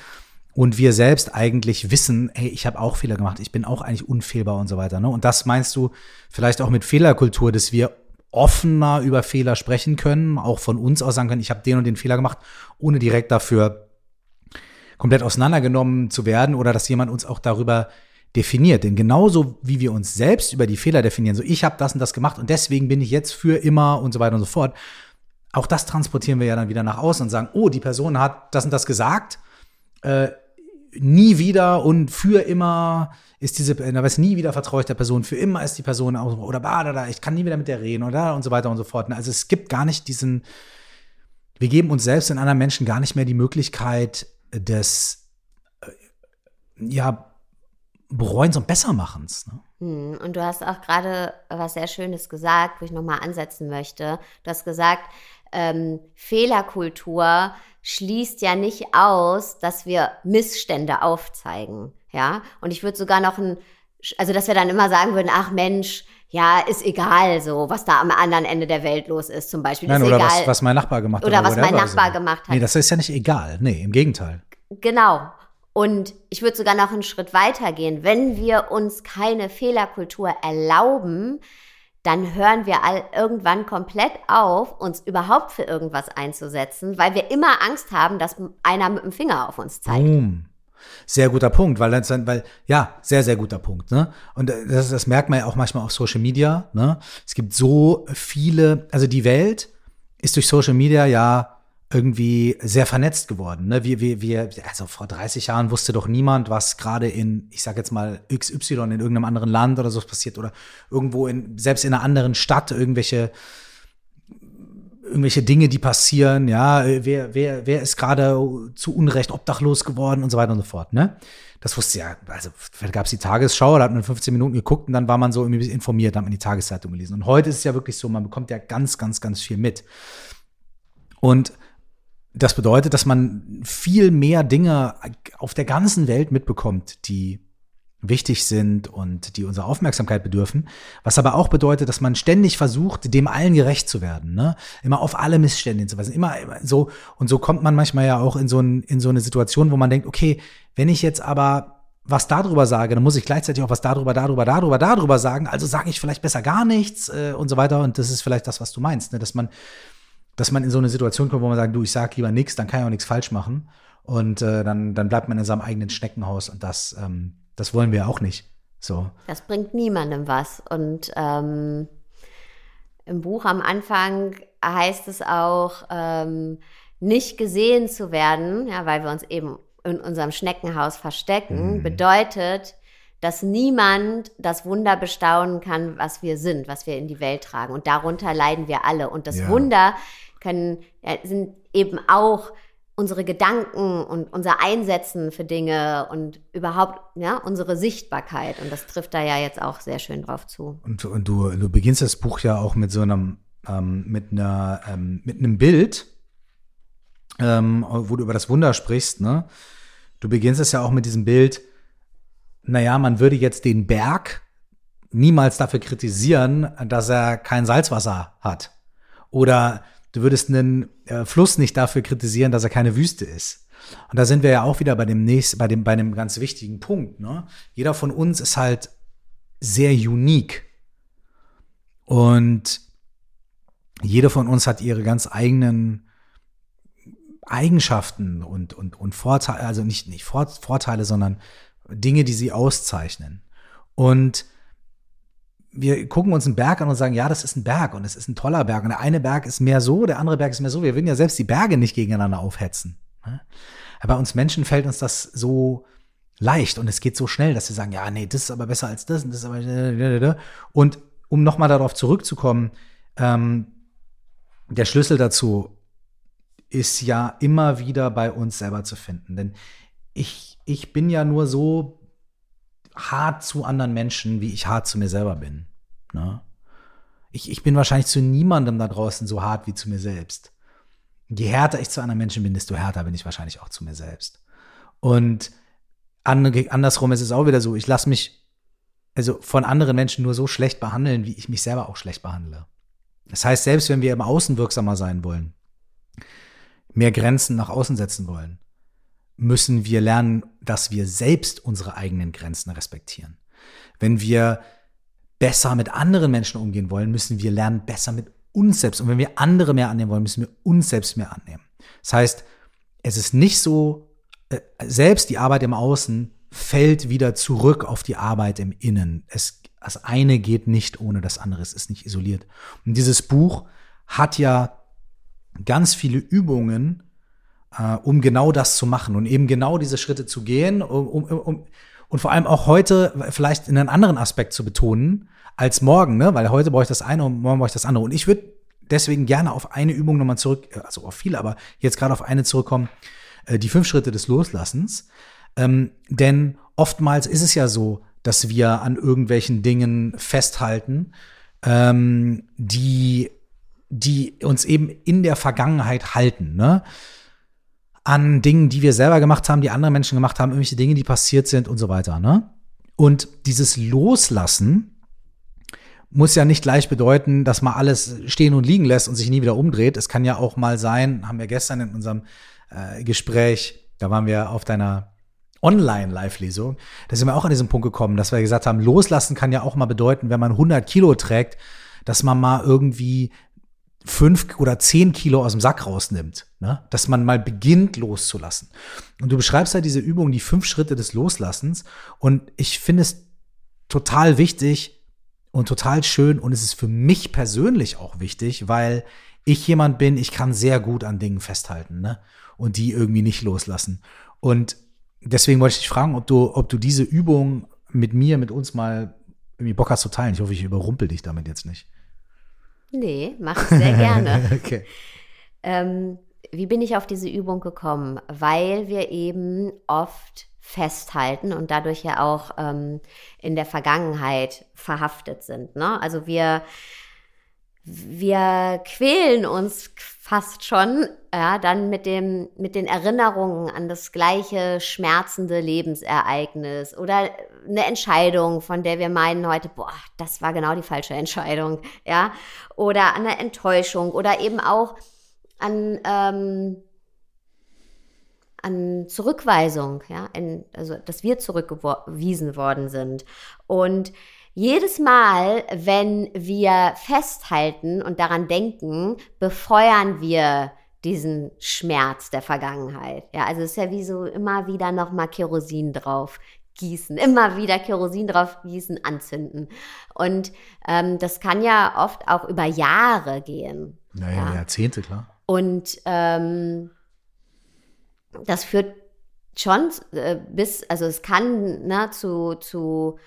Speaker 1: und wir selbst eigentlich wissen, hey, ich habe auch Fehler gemacht, ich bin auch eigentlich unfehlbar und so weiter. Ne? Und das meinst du vielleicht auch mit Fehlerkultur, dass wir offener über Fehler sprechen können, auch von uns aus sagen können, ich habe den und den Fehler gemacht, ohne direkt dafür komplett auseinandergenommen zu werden oder dass jemand uns auch darüber definiert. Denn genauso wie wir uns selbst über die Fehler definieren, so ich habe das und das gemacht und deswegen bin ich jetzt für immer und so weiter und so fort, auch das transportieren wir ja dann wieder nach außen und sagen, oh, die Person hat das und das gesagt, äh, nie wieder und für immer ist diese, da weiß nie wieder vertraue ich der Person, für immer ist die Person oder da, da, ich kann nie wieder mit der reden oder und so weiter und so fort. Also es gibt gar nicht diesen, wir geben uns selbst und anderen Menschen gar nicht mehr die Möglichkeit des, äh, ja, Bereuens und Bessermachens. Ne?
Speaker 2: Hm, und du hast auch gerade was sehr Schönes gesagt, wo ich nochmal ansetzen möchte. Du hast gesagt, ähm, Fehlerkultur schließt ja nicht aus, dass wir Missstände aufzeigen. Ja, und ich würde sogar noch ein, also dass wir dann immer sagen würden, ach Mensch, ja, ist egal so, was da am anderen Ende der Welt los ist, zum Beispiel.
Speaker 1: Nein,
Speaker 2: ist
Speaker 1: oder
Speaker 2: egal.
Speaker 1: was, was mein Nachbar gemacht hat.
Speaker 2: Oder was mein Nachbar gemacht hat.
Speaker 1: Nee, das ist ja nicht egal. Nee, im Gegenteil.
Speaker 2: Genau. Und ich würde sogar noch einen Schritt weiter gehen. Wenn wir uns keine Fehlerkultur erlauben, dann hören wir all, irgendwann komplett auf, uns überhaupt für irgendwas einzusetzen, weil wir immer Angst haben, dass einer mit dem Finger auf uns zeigt.
Speaker 1: Boom. Sehr guter Punkt, weil das, weil ja, sehr sehr guter Punkt, ne? Und das, das merkt man ja auch manchmal auf Social Media, ne? Es gibt so viele, also die Welt ist durch Social Media ja irgendwie sehr vernetzt geworden. Ne? Wir, wir, wir, also vor 30 Jahren wusste doch niemand, was gerade in, ich sag jetzt mal, XY in irgendeinem anderen Land oder so passiert oder irgendwo in, selbst in einer anderen Stadt irgendwelche irgendwelche Dinge, die passieren, ja, wer, wer, wer ist gerade zu Unrecht obdachlos geworden und so weiter und so fort, ne? Das wusste ja, also gab es die Tagesschau, da hat man 15 Minuten geguckt und dann war man so irgendwie informiert, hat man die Tageszeitung gelesen. Und heute ist es ja wirklich so, man bekommt ja ganz, ganz, ganz viel mit. Und das bedeutet, dass man viel mehr Dinge auf der ganzen Welt mitbekommt, die wichtig sind und die unsere Aufmerksamkeit bedürfen. Was aber auch bedeutet, dass man ständig versucht, dem allen gerecht zu werden, ne? Immer auf alle Missstände hinzuweisen. Immer, immer so. Und so kommt man manchmal ja auch in so, ein, in so eine Situation, wo man denkt, okay, wenn ich jetzt aber was darüber sage, dann muss ich gleichzeitig auch was darüber, darüber, darüber, darüber sagen. Also sage ich vielleicht besser gar nichts äh, und so weiter. Und das ist vielleicht das, was du meinst, ne? dass man dass man in so eine Situation kommt, wo man sagt, du, ich sag lieber nichts, dann kann ich auch nichts falsch machen. Und äh, dann, dann bleibt man in seinem eigenen Schneckenhaus und das, ähm, das wollen wir auch nicht. So.
Speaker 2: Das bringt niemandem was. Und ähm, im Buch am Anfang heißt es auch, ähm, nicht gesehen zu werden, ja, weil wir uns eben in unserem Schneckenhaus verstecken, mhm. bedeutet, dass niemand das Wunder bestaunen kann, was wir sind, was wir in die Welt tragen. Und darunter leiden wir alle. Und das ja. Wunder können, sind eben auch unsere Gedanken und unser Einsetzen für Dinge und überhaupt ja, unsere Sichtbarkeit. Und das trifft da ja jetzt auch sehr schön drauf zu.
Speaker 1: Und, und du, du beginnst das Buch ja auch mit so einem, ähm, mit einer, ähm, mit einem Bild, ähm, wo du über das Wunder sprichst, ne? Du beginnst es ja auch mit diesem Bild, naja, man würde jetzt den Berg niemals dafür kritisieren, dass er kein Salzwasser hat. Oder Du würdest einen äh, Fluss nicht dafür kritisieren, dass er keine Wüste ist. Und da sind wir ja auch wieder bei dem nächsten, bei dem, bei einem ganz wichtigen Punkt. Ne? Jeder von uns ist halt sehr unique. Und jeder von uns hat ihre ganz eigenen Eigenschaften und, und, und Vorteile, also nicht, nicht Vorteile, sondern Dinge, die sie auszeichnen. Und wir gucken uns einen Berg an und sagen, ja, das ist ein Berg und es ist ein toller Berg. Und der eine Berg ist mehr so, der andere Berg ist mehr so. Wir würden ja selbst die Berge nicht gegeneinander aufhetzen. Ne? Aber uns Menschen fällt uns das so leicht und es geht so schnell, dass wir sagen, ja, nee, das ist aber besser als das und das ist aber. Und um nochmal darauf zurückzukommen, ähm, der Schlüssel dazu ist ja immer wieder bei uns selber zu finden. Denn ich, ich bin ja nur so hart zu anderen Menschen, wie ich hart zu mir selber bin. Ne? Ich, ich bin wahrscheinlich zu niemandem da draußen so hart wie zu mir selbst. Je härter ich zu anderen Menschen bin, desto härter bin ich wahrscheinlich auch zu mir selbst. Und andersrum ist es auch wieder so, ich lasse mich also von anderen Menschen nur so schlecht behandeln, wie ich mich selber auch schlecht behandle. Das heißt, selbst wenn wir im Außen wirksamer sein wollen, mehr Grenzen nach außen setzen wollen, müssen wir lernen, dass wir selbst unsere eigenen Grenzen respektieren. Wenn wir besser mit anderen Menschen umgehen wollen, müssen wir lernen, besser mit uns selbst. Und wenn wir andere mehr annehmen wollen, müssen wir uns selbst mehr annehmen. Das heißt, es ist nicht so, äh, selbst die Arbeit im Außen fällt wieder zurück auf die Arbeit im Innen. Es, das eine geht nicht ohne das andere, es ist nicht isoliert. Und dieses Buch hat ja ganz viele Übungen, äh, um genau das zu machen und eben genau diese Schritte zu gehen, um, um, um, und vor allem auch heute vielleicht in einen anderen Aspekt zu betonen als morgen, ne? weil heute brauche ich das eine und morgen brauche ich das andere. Und ich würde deswegen gerne auf eine Übung nochmal zurück, äh, also auf viele, aber jetzt gerade auf eine zurückkommen, äh, die fünf Schritte des Loslassens. Ähm, denn oftmals ist es ja so, dass wir an irgendwelchen Dingen festhalten, ähm, die, die uns eben in der Vergangenheit halten. Ne? An Dingen, die wir selber gemacht haben, die andere Menschen gemacht haben, irgendwelche Dinge, die passiert sind und so weiter. Ne? Und dieses Loslassen muss ja nicht gleich bedeuten, dass man alles stehen und liegen lässt und sich nie wieder umdreht. Es kann ja auch mal sein, haben wir gestern in unserem äh, Gespräch, da waren wir auf deiner Online-Live-Lesung, da sind wir auch an diesen Punkt gekommen, dass wir gesagt haben, loslassen kann ja auch mal bedeuten, wenn man 100 Kilo trägt, dass man mal irgendwie fünf oder zehn Kilo aus dem Sack rausnimmt, ne? dass man mal beginnt loszulassen. Und du beschreibst halt diese Übung, die fünf Schritte des Loslassens. Und ich finde es total wichtig und total schön. Und es ist für mich persönlich auch wichtig, weil ich jemand bin, ich kann sehr gut an Dingen festhalten ne? und die irgendwie nicht loslassen. Und deswegen wollte ich dich fragen, ob du, ob du diese Übung mit mir, mit uns mal irgendwie Bock hast zu teilen. Ich hoffe, ich überrumpel dich damit jetzt nicht.
Speaker 2: Nee, mach ich sehr gerne.
Speaker 1: okay.
Speaker 2: Ähm, wie bin ich auf diese Übung gekommen? Weil wir eben oft festhalten und dadurch ja auch ähm, in der Vergangenheit verhaftet sind. Ne? Also wir wir quälen uns fast schon, ja, dann mit dem, mit den Erinnerungen an das gleiche schmerzende Lebensereignis oder eine Entscheidung, von der wir meinen heute, boah, das war genau die falsche Entscheidung, ja, oder an einer Enttäuschung oder eben auch an, ähm, an Zurückweisung, ja, in, also dass wir zurückgewiesen worden sind. Und jedes Mal, wenn wir festhalten und daran denken, befeuern wir diesen Schmerz der Vergangenheit. Ja, also es ist ja wie so immer wieder nochmal Kerosin drauf gießen, immer wieder Kerosin drauf gießen, anzünden. Und ähm, das kann ja oft auch über Jahre gehen.
Speaker 1: Naja, ja. Jahrzehnte, klar.
Speaker 2: Und ähm, das führt schon äh, bis, also es kann ne, zu, zu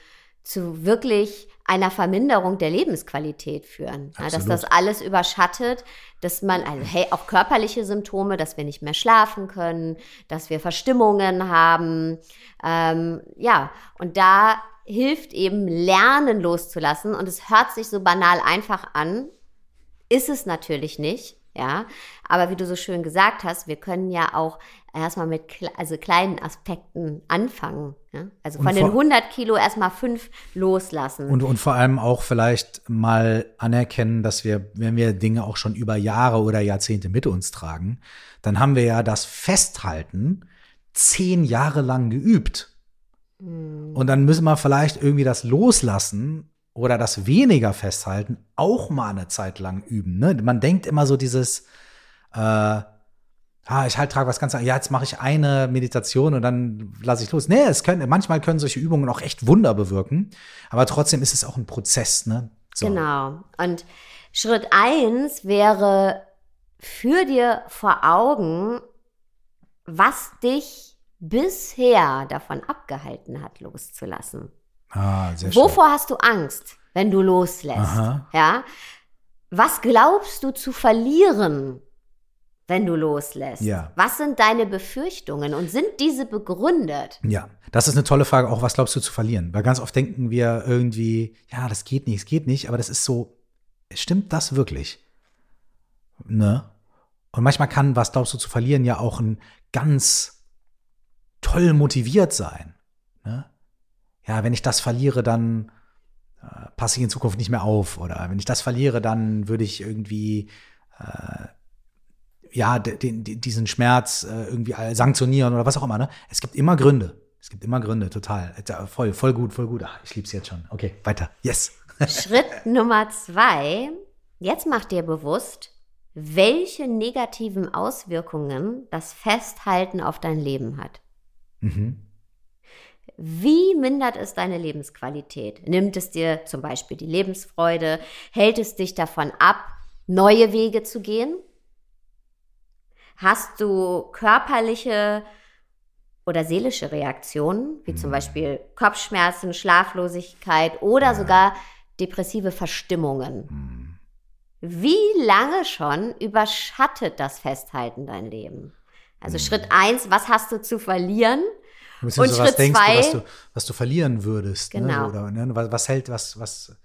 Speaker 2: zu wirklich einer Verminderung der Lebensqualität führen. Ja, dass das alles überschattet, dass man, also hey, auch körperliche Symptome, dass wir nicht mehr schlafen können, dass wir Verstimmungen haben. Ähm, ja, und da hilft eben Lernen loszulassen. Und es hört sich so banal einfach an, ist es natürlich nicht. Ja, aber wie du so schön gesagt hast, wir können ja auch erstmal mit also kleinen Aspekten anfangen. Ja? Also von den 100 Kilo erstmal fünf loslassen.
Speaker 1: Und, und vor allem auch vielleicht mal anerkennen, dass wir, wenn wir Dinge auch schon über Jahre oder Jahrzehnte mit uns tragen, dann haben wir ja das Festhalten zehn Jahre lang geübt. Hm. Und dann müssen wir vielleicht irgendwie das Loslassen oder das weniger festhalten auch mal eine Zeit lang üben. Ne? Man denkt immer so dieses, äh, ah, ich halt trage was ganz, ja, jetzt mache ich eine Meditation und dann lasse ich los. Nee, es können, manchmal können solche Übungen auch echt Wunder bewirken, aber trotzdem ist es auch ein Prozess, ne?
Speaker 2: So. Genau. Und Schritt eins wäre, für dir vor Augen, was dich bisher davon abgehalten hat, loszulassen.
Speaker 1: Ah, sehr
Speaker 2: Wovor schön. hast du Angst, wenn du loslässt? Aha. Ja? Was glaubst du zu verlieren, wenn du loslässt?
Speaker 1: Ja.
Speaker 2: Was sind deine Befürchtungen und sind diese begründet?
Speaker 1: Ja, das ist eine tolle Frage. Auch was glaubst du zu verlieren? Weil ganz oft denken wir irgendwie, ja, das geht nicht, es geht nicht, aber das ist so, stimmt das wirklich? Ne? Und manchmal kann, was glaubst du zu verlieren, ja auch ein ganz toll motiviert sein. Ne? ja, wenn ich das verliere, dann äh, passe ich in Zukunft nicht mehr auf. Oder wenn ich das verliere, dann würde ich irgendwie, äh, ja, den, den, diesen Schmerz äh, irgendwie sanktionieren oder was auch immer. Ne? Es gibt immer Gründe. Es gibt immer Gründe, total. Voll, voll gut, voll gut. Ach, ich lieb's jetzt schon. Okay, weiter. Yes.
Speaker 2: Schritt Nummer zwei. Jetzt mach dir bewusst, welche negativen Auswirkungen das Festhalten auf dein Leben hat. Mhm. Wie mindert es deine Lebensqualität? Nimmt es dir zum Beispiel die Lebensfreude? Hält es dich davon ab, neue Wege zu gehen? Hast du körperliche oder seelische Reaktionen, wie zum mhm. Beispiel Kopfschmerzen, Schlaflosigkeit oder ja. sogar depressive Verstimmungen? Mhm. Wie lange schon überschattet das Festhalten dein Leben? Also mhm. Schritt eins, was hast du zu verlieren?
Speaker 1: Und Schritt was denkst zwei, du, was du, was du verlieren würdest. Ne? Genau. Ne? Oder, ne? Was, was hält, was, was,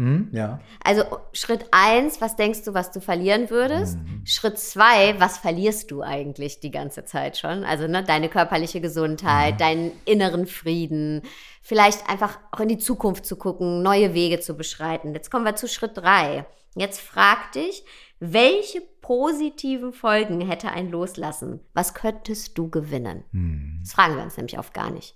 Speaker 1: hm, ja.
Speaker 2: Also Schritt eins, was denkst du, was du verlieren würdest? Mhm. Schritt zwei, was verlierst du eigentlich die ganze Zeit schon? Also ne, deine körperliche Gesundheit, mhm. deinen inneren Frieden, vielleicht einfach auch in die Zukunft zu gucken, neue Wege zu beschreiten. Jetzt kommen wir zu Schritt drei. Jetzt frag dich, welche positiven Folgen hätte ein Loslassen? Was könntest du gewinnen? Mhm. Das fragen wir uns nämlich oft gar nicht.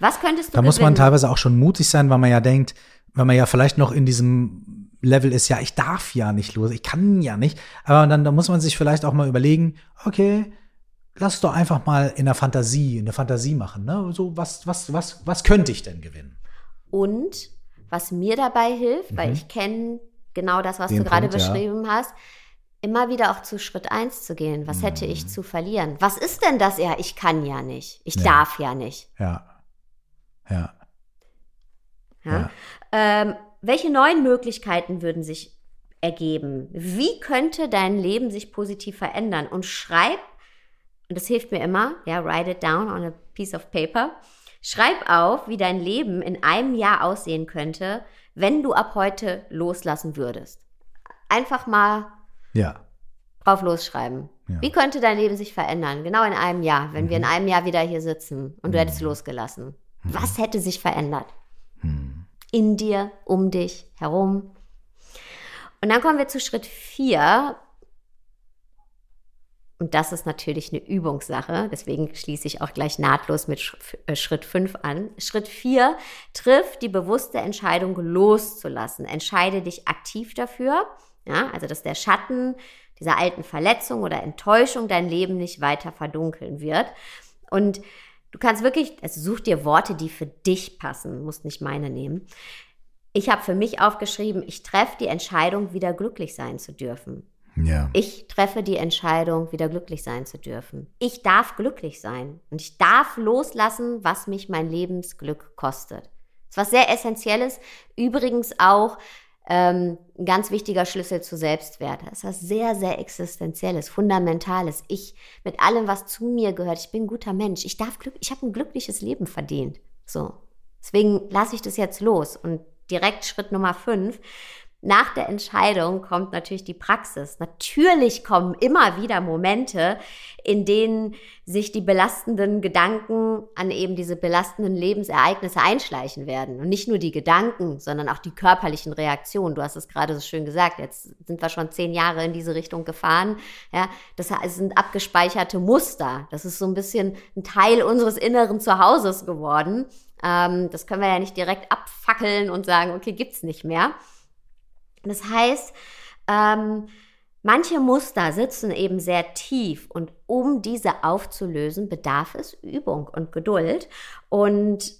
Speaker 2: Was könntest du
Speaker 1: Da gewinnen? muss man teilweise auch schon mutig sein, weil man ja denkt, wenn man ja vielleicht noch in diesem Level ist, ja, ich darf ja nicht los, ich kann ja nicht. Aber dann, dann muss man sich vielleicht auch mal überlegen, okay, lass doch einfach mal in der Fantasie, in der Fantasie machen. Ne? So, was, was, was, was könnte ich denn gewinnen?
Speaker 2: Und was mir dabei hilft, mhm. weil ich kenne genau das, was Den du gerade beschrieben ja. hast, immer wieder auch zu Schritt 1 zu gehen. Was mhm. hätte ich mhm. zu verlieren? Was ist denn das? Ja, ich kann ja nicht. Ich ja. darf ja nicht.
Speaker 1: Ja. Ja.
Speaker 2: ja. Ähm, welche neuen Möglichkeiten würden sich ergeben? Wie könnte dein Leben sich positiv verändern? Und schreib, und das hilft mir immer, ja, write it down on a piece of paper. Schreib auf, wie dein Leben in einem Jahr aussehen könnte, wenn du ab heute loslassen würdest. Einfach mal
Speaker 1: ja.
Speaker 2: drauf losschreiben. Ja. Wie könnte dein Leben sich verändern? Genau in einem Jahr, wenn mhm. wir in einem Jahr wieder hier sitzen und mhm. du hättest losgelassen. Mhm. Was hätte sich verändert? In dir, um dich herum. Und dann kommen wir zu Schritt 4. Und das ist natürlich eine Übungssache. Deswegen schließe ich auch gleich nahtlos mit äh, Schritt 5 an. Schritt 4, triff die bewusste Entscheidung loszulassen. Entscheide dich aktiv dafür. Ja, also dass der Schatten dieser alten Verletzung oder Enttäuschung dein Leben nicht weiter verdunkeln wird. Und du kannst wirklich, also such dir Worte, die für dich passen, musst nicht meine nehmen. Ich habe für mich aufgeschrieben, ich treffe die Entscheidung, wieder glücklich sein zu dürfen.
Speaker 1: Ja.
Speaker 2: Ich treffe die Entscheidung, wieder glücklich sein zu dürfen. Ich darf glücklich sein und ich darf loslassen, was mich mein Lebensglück kostet. Das ist was sehr Essentielles. Übrigens auch ähm, ein ganz wichtiger Schlüssel zu Selbstwert. Das ist was sehr, sehr Existenzielles, Fundamentales. Ich mit allem, was zu mir gehört, ich bin ein guter Mensch. Ich darf Glück, ich habe ein glückliches Leben verdient. So. Deswegen lasse ich das jetzt los. Und direkt Schritt Nummer fünf. Nach der Entscheidung kommt natürlich die Praxis. Natürlich kommen immer wieder Momente, in denen sich die belastenden Gedanken an eben diese belastenden Lebensereignisse einschleichen werden. Und nicht nur die Gedanken, sondern auch die körperlichen Reaktionen. Du hast es gerade so schön gesagt. Jetzt sind wir schon zehn Jahre in diese Richtung gefahren. Ja, das sind abgespeicherte Muster. Das ist so ein bisschen ein Teil unseres inneren Zuhauses geworden. Ähm, das können wir ja nicht direkt abfackeln und sagen, okay, gibt's nicht mehr. Das heißt, ähm, manche Muster sitzen eben sehr tief und um diese aufzulösen, bedarf es Übung und Geduld. Und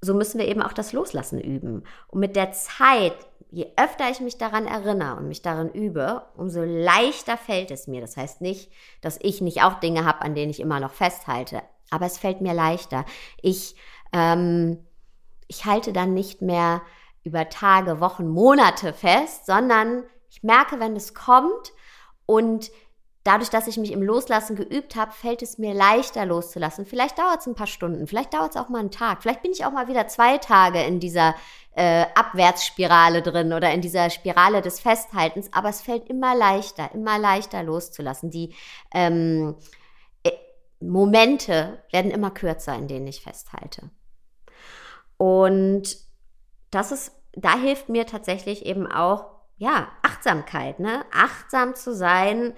Speaker 2: so müssen wir eben auch das Loslassen üben. Und mit der Zeit, je öfter ich mich daran erinnere und mich daran übe, umso leichter fällt es mir. Das heißt nicht, dass ich nicht auch Dinge habe, an denen ich immer noch festhalte, aber es fällt mir leichter. Ich, ähm, ich halte dann nicht mehr über Tage, Wochen, Monate fest, sondern ich merke, wenn es kommt und dadurch, dass ich mich im Loslassen geübt habe, fällt es mir leichter loszulassen. Vielleicht dauert es ein paar Stunden, vielleicht dauert es auch mal einen Tag, vielleicht bin ich auch mal wieder zwei Tage in dieser äh, Abwärtsspirale drin oder in dieser Spirale des Festhaltens, aber es fällt immer leichter, immer leichter loszulassen. Die ähm, äh, Momente werden immer kürzer, in denen ich festhalte. Und das ist, da hilft mir tatsächlich eben auch ja, Achtsamkeit, ne? Achtsam zu sein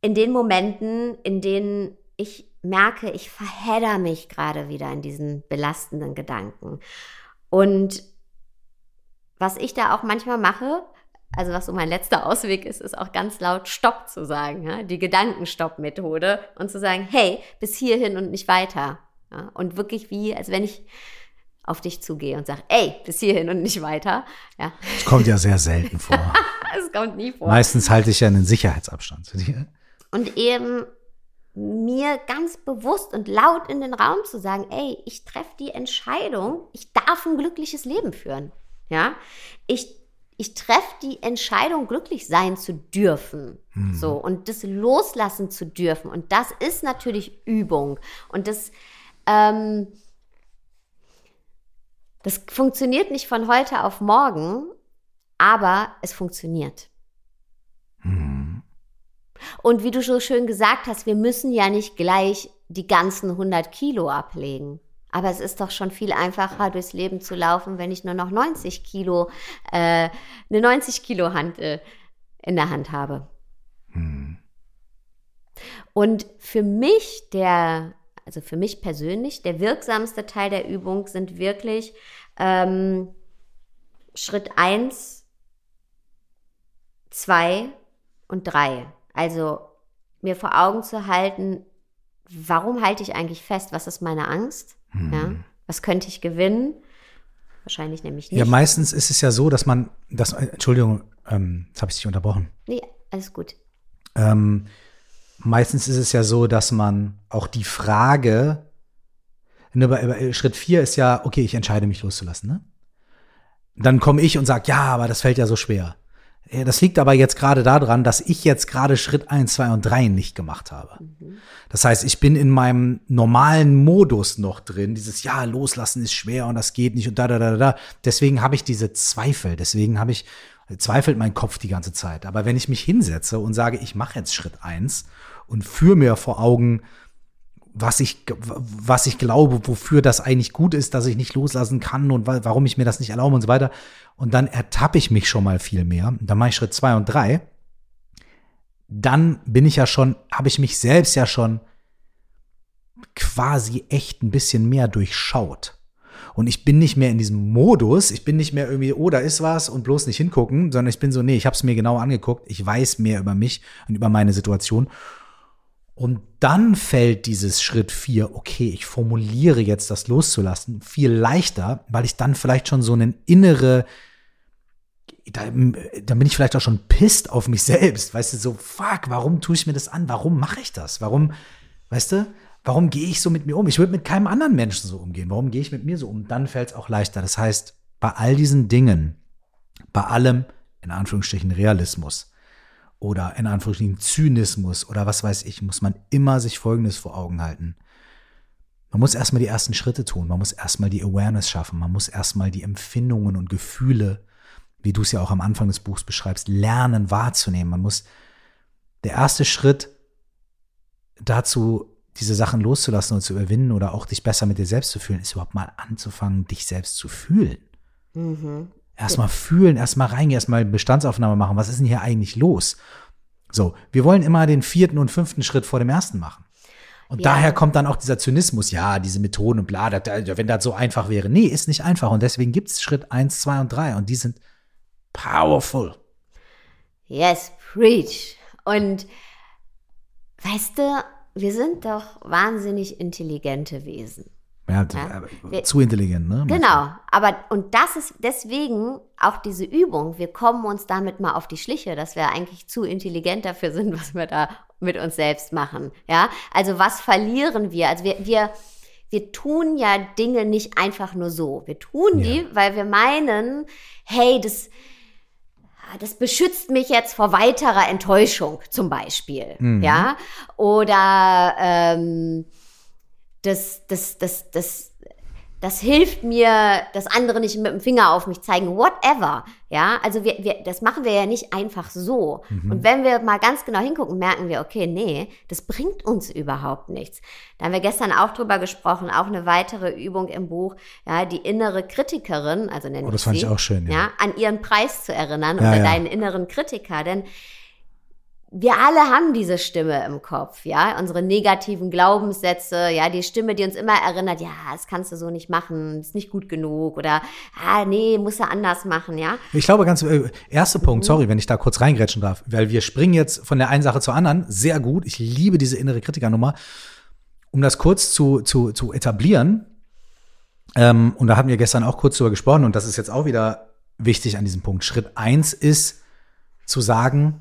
Speaker 2: in den Momenten, in denen ich merke, ich verhedder mich gerade wieder in diesen belastenden Gedanken. Und was ich da auch manchmal mache, also was so mein letzter Ausweg ist, ist auch ganz laut Stopp zu sagen, ja? die Gedankenstopp-Methode und zu sagen, hey, bis hierhin und nicht weiter. Ja? Und wirklich wie, als wenn ich auf dich zugehe und sage, ey, bis hierhin und nicht weiter. Ja.
Speaker 1: Das kommt ja sehr selten vor.
Speaker 2: Es kommt nie vor.
Speaker 1: Meistens halte ich ja einen Sicherheitsabstand zu dir.
Speaker 2: Und eben mir ganz bewusst und laut in den Raum zu sagen, ey, ich treffe die Entscheidung, ich darf ein glückliches Leben führen. Ja, ich, ich treffe die Entscheidung, glücklich sein zu dürfen. Mhm. So, und das loslassen zu dürfen. Und das ist natürlich Übung. Und das, ähm, das funktioniert nicht von heute auf morgen, aber es funktioniert. Mhm. Und wie du so schön gesagt hast, wir müssen ja nicht gleich die ganzen 100 Kilo ablegen. Aber es ist doch schon viel einfacher, durchs Leben zu laufen, wenn ich nur noch 90 Kilo, äh, eine 90 Kilo Hand äh, in der Hand habe. Hm. Und für mich der, also für mich persönlich, der wirksamste Teil der Übung sind wirklich ähm, Schritt 1, 2 und 3. Also mir vor Augen zu halten, warum halte ich eigentlich fest? Was ist meine Angst? Hm. Ja? Was könnte ich gewinnen? Wahrscheinlich nämlich nicht.
Speaker 1: Ja, meistens ist es ja so, dass man, das, Entschuldigung, ähm, jetzt habe ich dich unterbrochen.
Speaker 2: Nee, alles gut.
Speaker 1: Ähm, meistens ist es ja so, dass man auch die Frage, Schritt 4 ist ja, okay, ich entscheide mich loszulassen. Ne? Dann komme ich und sage, ja, aber das fällt ja so schwer. Das liegt aber jetzt gerade daran, dass ich jetzt gerade Schritt 1, 2 und 3 nicht gemacht habe. Mhm. Das heißt, ich bin in meinem normalen Modus noch drin. Dieses Ja, loslassen ist schwer und das geht nicht und da, da, da, da. Deswegen habe ich diese Zweifel. Deswegen habe ich, zweifelt mein Kopf die ganze Zeit. Aber wenn ich mich hinsetze und sage, ich mache jetzt Schritt 1 und führe mir vor Augen, was ich, was ich glaube, wofür das eigentlich gut ist, dass ich nicht loslassen kann und warum ich mir das nicht erlaube und so weiter. Und dann ertappe ich mich schon mal viel mehr. Dann mache ich Schritt zwei und drei. Dann bin ich ja schon, habe ich mich selbst ja schon quasi echt ein bisschen mehr durchschaut. Und ich bin nicht mehr in diesem Modus, ich bin nicht mehr irgendwie, oh, da ist was und bloß nicht hingucken, sondern ich bin so, nee, ich habe es mir genau angeguckt, ich weiß mehr über mich und über meine Situation und dann fällt dieses Schritt vier, okay, ich formuliere jetzt das loszulassen, viel leichter, weil ich dann vielleicht schon so einen innere, da, da bin ich vielleicht auch schon pisst auf mich selbst, weißt du, so, fuck, warum tue ich mir das an? Warum mache ich das? Warum, weißt du, warum gehe ich so mit mir um? Ich würde mit keinem anderen Menschen so umgehen. Warum gehe ich mit mir so um? Dann fällt es auch leichter. Das heißt, bei all diesen Dingen, bei allem, in Anführungsstrichen, Realismus, oder in Anführungsstrichen Zynismus oder was weiß ich, muss man immer sich Folgendes vor Augen halten. Man muss erstmal die ersten Schritte tun, man muss erstmal die Awareness schaffen, man muss erstmal die Empfindungen und Gefühle, wie du es ja auch am Anfang des Buchs beschreibst, lernen wahrzunehmen. Man muss, der erste Schritt dazu, diese Sachen loszulassen und zu überwinden oder auch dich besser mit dir selbst zu fühlen, ist überhaupt mal anzufangen, dich selbst zu fühlen. Mhm. Erstmal fühlen, erstmal reingehen, erstmal Bestandsaufnahme machen. Was ist denn hier eigentlich los? So, wir wollen immer den vierten und fünften Schritt vor dem ersten machen. Und ja. daher kommt dann auch dieser Zynismus, ja, diese Methoden und bla, das, wenn das so einfach wäre. Nee, ist nicht einfach. Und deswegen gibt es Schritt eins, zwei und drei und die sind powerful.
Speaker 2: Yes, preach. Und weißt du, wir sind doch wahnsinnig intelligente Wesen.
Speaker 1: Ja, ja. Zu intelligent, ne?
Speaker 2: Genau, aber und das ist deswegen auch diese Übung. Wir kommen uns damit mal auf die Schliche, dass wir eigentlich zu intelligent dafür sind, was wir da mit uns selbst machen. Ja, also was verlieren wir? Also wir, wir, wir tun ja Dinge nicht einfach nur so. Wir tun die, ja. weil wir meinen, hey, das, das beschützt mich jetzt vor weiterer Enttäuschung zum Beispiel. Mhm. Ja, oder ähm, das, das, das, das, das hilft mir, dass andere nicht mit dem Finger auf mich zeigen, whatever. Ja, also wir, wir, das machen wir ja nicht einfach so. Mhm. Und wenn wir mal ganz genau hingucken, merken wir, okay, nee, das bringt uns überhaupt nichts. Da haben wir gestern auch drüber gesprochen, auch eine weitere Übung im Buch, ja, die innere Kritikerin, also nennen
Speaker 1: oh, das fand
Speaker 2: sie,
Speaker 1: ich auch schön,
Speaker 2: ja. ja. an ihren Preis zu erinnern ja, oder ja. deinen inneren Kritiker, denn wir alle haben diese Stimme im Kopf, ja, unsere negativen Glaubenssätze, ja, die Stimme, die uns immer erinnert, ja, das kannst du so nicht machen, ist nicht gut genug oder ah, nee, musst du anders machen, ja.
Speaker 1: Ich glaube, ganz äh, erster Punkt, mhm. sorry, wenn ich da kurz reingrätschen darf, weil wir springen jetzt von der einen Sache zur anderen, sehr gut. Ich liebe diese innere Kritikernummer. Um das kurz zu, zu, zu etablieren, ähm, und da haben wir gestern auch kurz drüber gesprochen, und das ist jetzt auch wieder wichtig an diesem Punkt. Schritt eins ist zu sagen,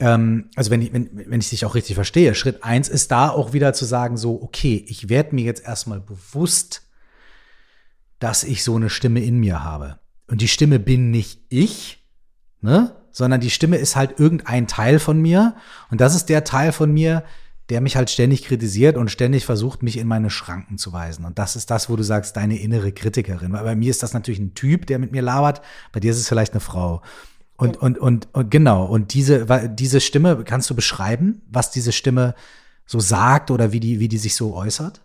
Speaker 1: ähm, also wenn ich, wenn, wenn ich dich auch richtig verstehe, Schritt eins ist da auch wieder zu sagen, so, okay, ich werde mir jetzt erstmal bewusst, dass ich so eine Stimme in mir habe. Und die Stimme bin nicht ich, ne? Sondern die Stimme ist halt irgendein Teil von mir. Und das ist der Teil von mir, der mich halt ständig kritisiert und ständig versucht, mich in meine Schranken zu weisen. Und das ist das, wo du sagst, deine innere Kritikerin. Weil bei mir ist das natürlich ein Typ, der mit mir labert. Bei dir ist es vielleicht eine Frau. Und, und, und, und genau, und diese, diese Stimme, kannst du beschreiben, was diese Stimme so sagt oder wie die, wie die sich so äußert?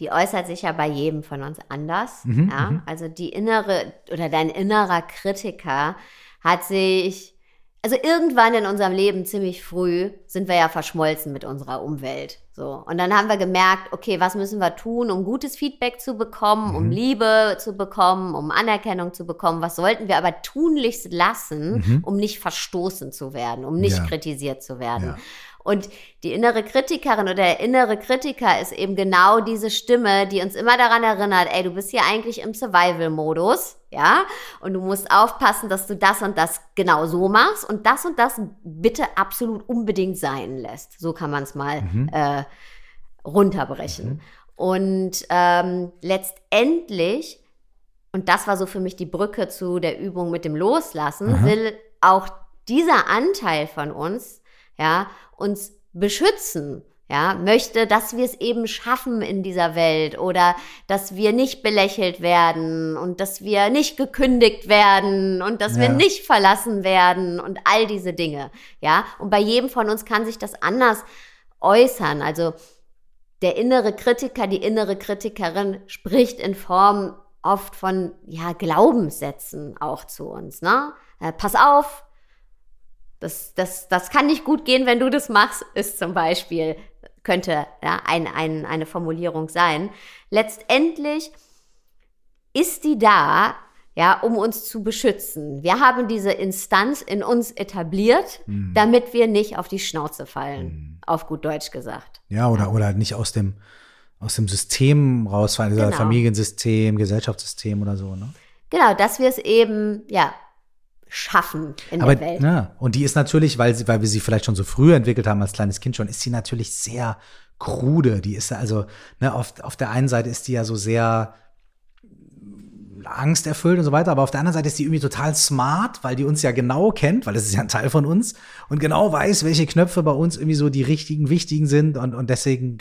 Speaker 2: Die äußert sich ja bei jedem von uns anders. Mhm, ja? Mhm. Also die innere oder dein innerer Kritiker hat sich also irgendwann in unserem Leben ziemlich früh sind wir ja verschmolzen mit unserer Umwelt. So. Und dann haben wir gemerkt, okay, was müssen wir tun, um gutes Feedback zu bekommen, mhm. um Liebe zu bekommen, um Anerkennung zu bekommen? Was sollten wir aber tunlichst lassen, mhm. um nicht verstoßen zu werden, um nicht ja. kritisiert zu werden? Ja. Und die innere Kritikerin oder der innere Kritiker ist eben genau diese Stimme, die uns immer daran erinnert, ey, du bist hier eigentlich im Survival-Modus, ja, und du musst aufpassen, dass du das und das genau so machst und das und das bitte absolut unbedingt sein lässt. So kann man es mal mhm. äh, runterbrechen. Mhm. Und ähm, letztendlich, und das war so für mich die Brücke zu der Übung mit dem Loslassen, mhm. will auch dieser Anteil von uns, ja, uns beschützen, ja, möchte, dass wir es eben schaffen in dieser Welt oder dass wir nicht belächelt werden und dass wir nicht gekündigt werden und dass ja. wir nicht verlassen werden und all diese Dinge, ja. Und bei jedem von uns kann sich das anders äußern. Also der innere Kritiker, die innere Kritikerin spricht in Form oft von ja Glaubenssätzen auch zu uns, ne? Äh, pass auf, das, das, das kann nicht gut gehen, wenn du das machst, ist zum Beispiel, könnte ja, ein, ein, eine Formulierung sein. Letztendlich ist die da, ja, um uns zu beschützen. Wir haben diese Instanz in uns etabliert, mhm. damit wir nicht auf die Schnauze fallen, mhm. auf gut Deutsch gesagt.
Speaker 1: Ja, oder, ja. oder nicht aus dem, aus dem System rausfallen, genau. Familiensystem, Gesellschaftssystem oder so, ne?
Speaker 2: Genau, dass wir es eben, ja, schaffen in
Speaker 1: Aber,
Speaker 2: der Welt.
Speaker 1: Ja, und die ist natürlich, weil, sie, weil wir sie vielleicht schon so früh entwickelt haben als kleines Kind schon, ist sie natürlich sehr krude. Die ist also, ne, auf, auf der einen Seite ist die ja so sehr angsterfüllt und so weiter, aber auf der anderen Seite ist die irgendwie total smart, weil die uns ja genau kennt, weil das ist ja ein Teil von uns und genau weiß, welche Knöpfe bei uns irgendwie so die richtigen, wichtigen sind und, und deswegen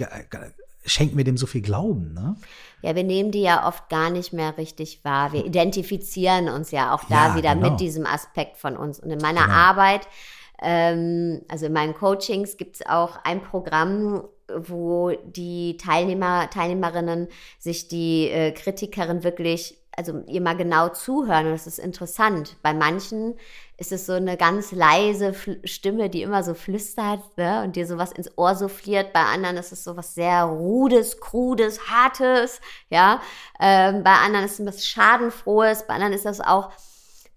Speaker 1: schenken wir dem so viel Glauben, ne?
Speaker 2: Ja, wir nehmen die ja oft gar nicht mehr richtig wahr. Wir identifizieren uns ja auch da ja, wieder genau. mit diesem Aspekt von uns. Und in meiner genau. Arbeit, ähm, also in meinen Coachings, gibt es auch ein Programm, wo die Teilnehmer, Teilnehmerinnen sich die äh, Kritikerin wirklich also ihr mal genau zuhören und das ist interessant. Bei manchen ist es so eine ganz leise Stimme, die immer so flüstert ne? und dir sowas ins Ohr souffliert. Bei anderen ist es so was sehr rudes, krudes, hartes, ja. Ähm, bei anderen ist es was schadenfrohes. Bei anderen ist das auch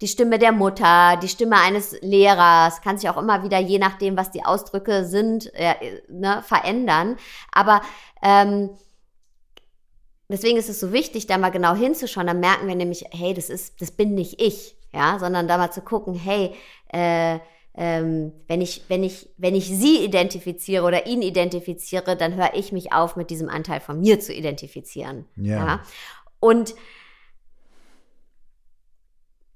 Speaker 2: die Stimme der Mutter, die Stimme eines Lehrers, kann sich auch immer wieder, je nachdem, was die Ausdrücke sind, äh, ne, verändern. Aber ähm, deswegen ist es so wichtig, da mal genau hinzuschauen. Dann merken wir nämlich, hey, das ist, das bin nicht ich, ja, sondern da mal zu gucken, hey, äh, ähm, wenn ich, wenn ich, wenn ich sie identifiziere oder ihn identifiziere, dann höre ich mich auf, mit diesem Anteil von mir zu identifizieren. Ja. ja? Und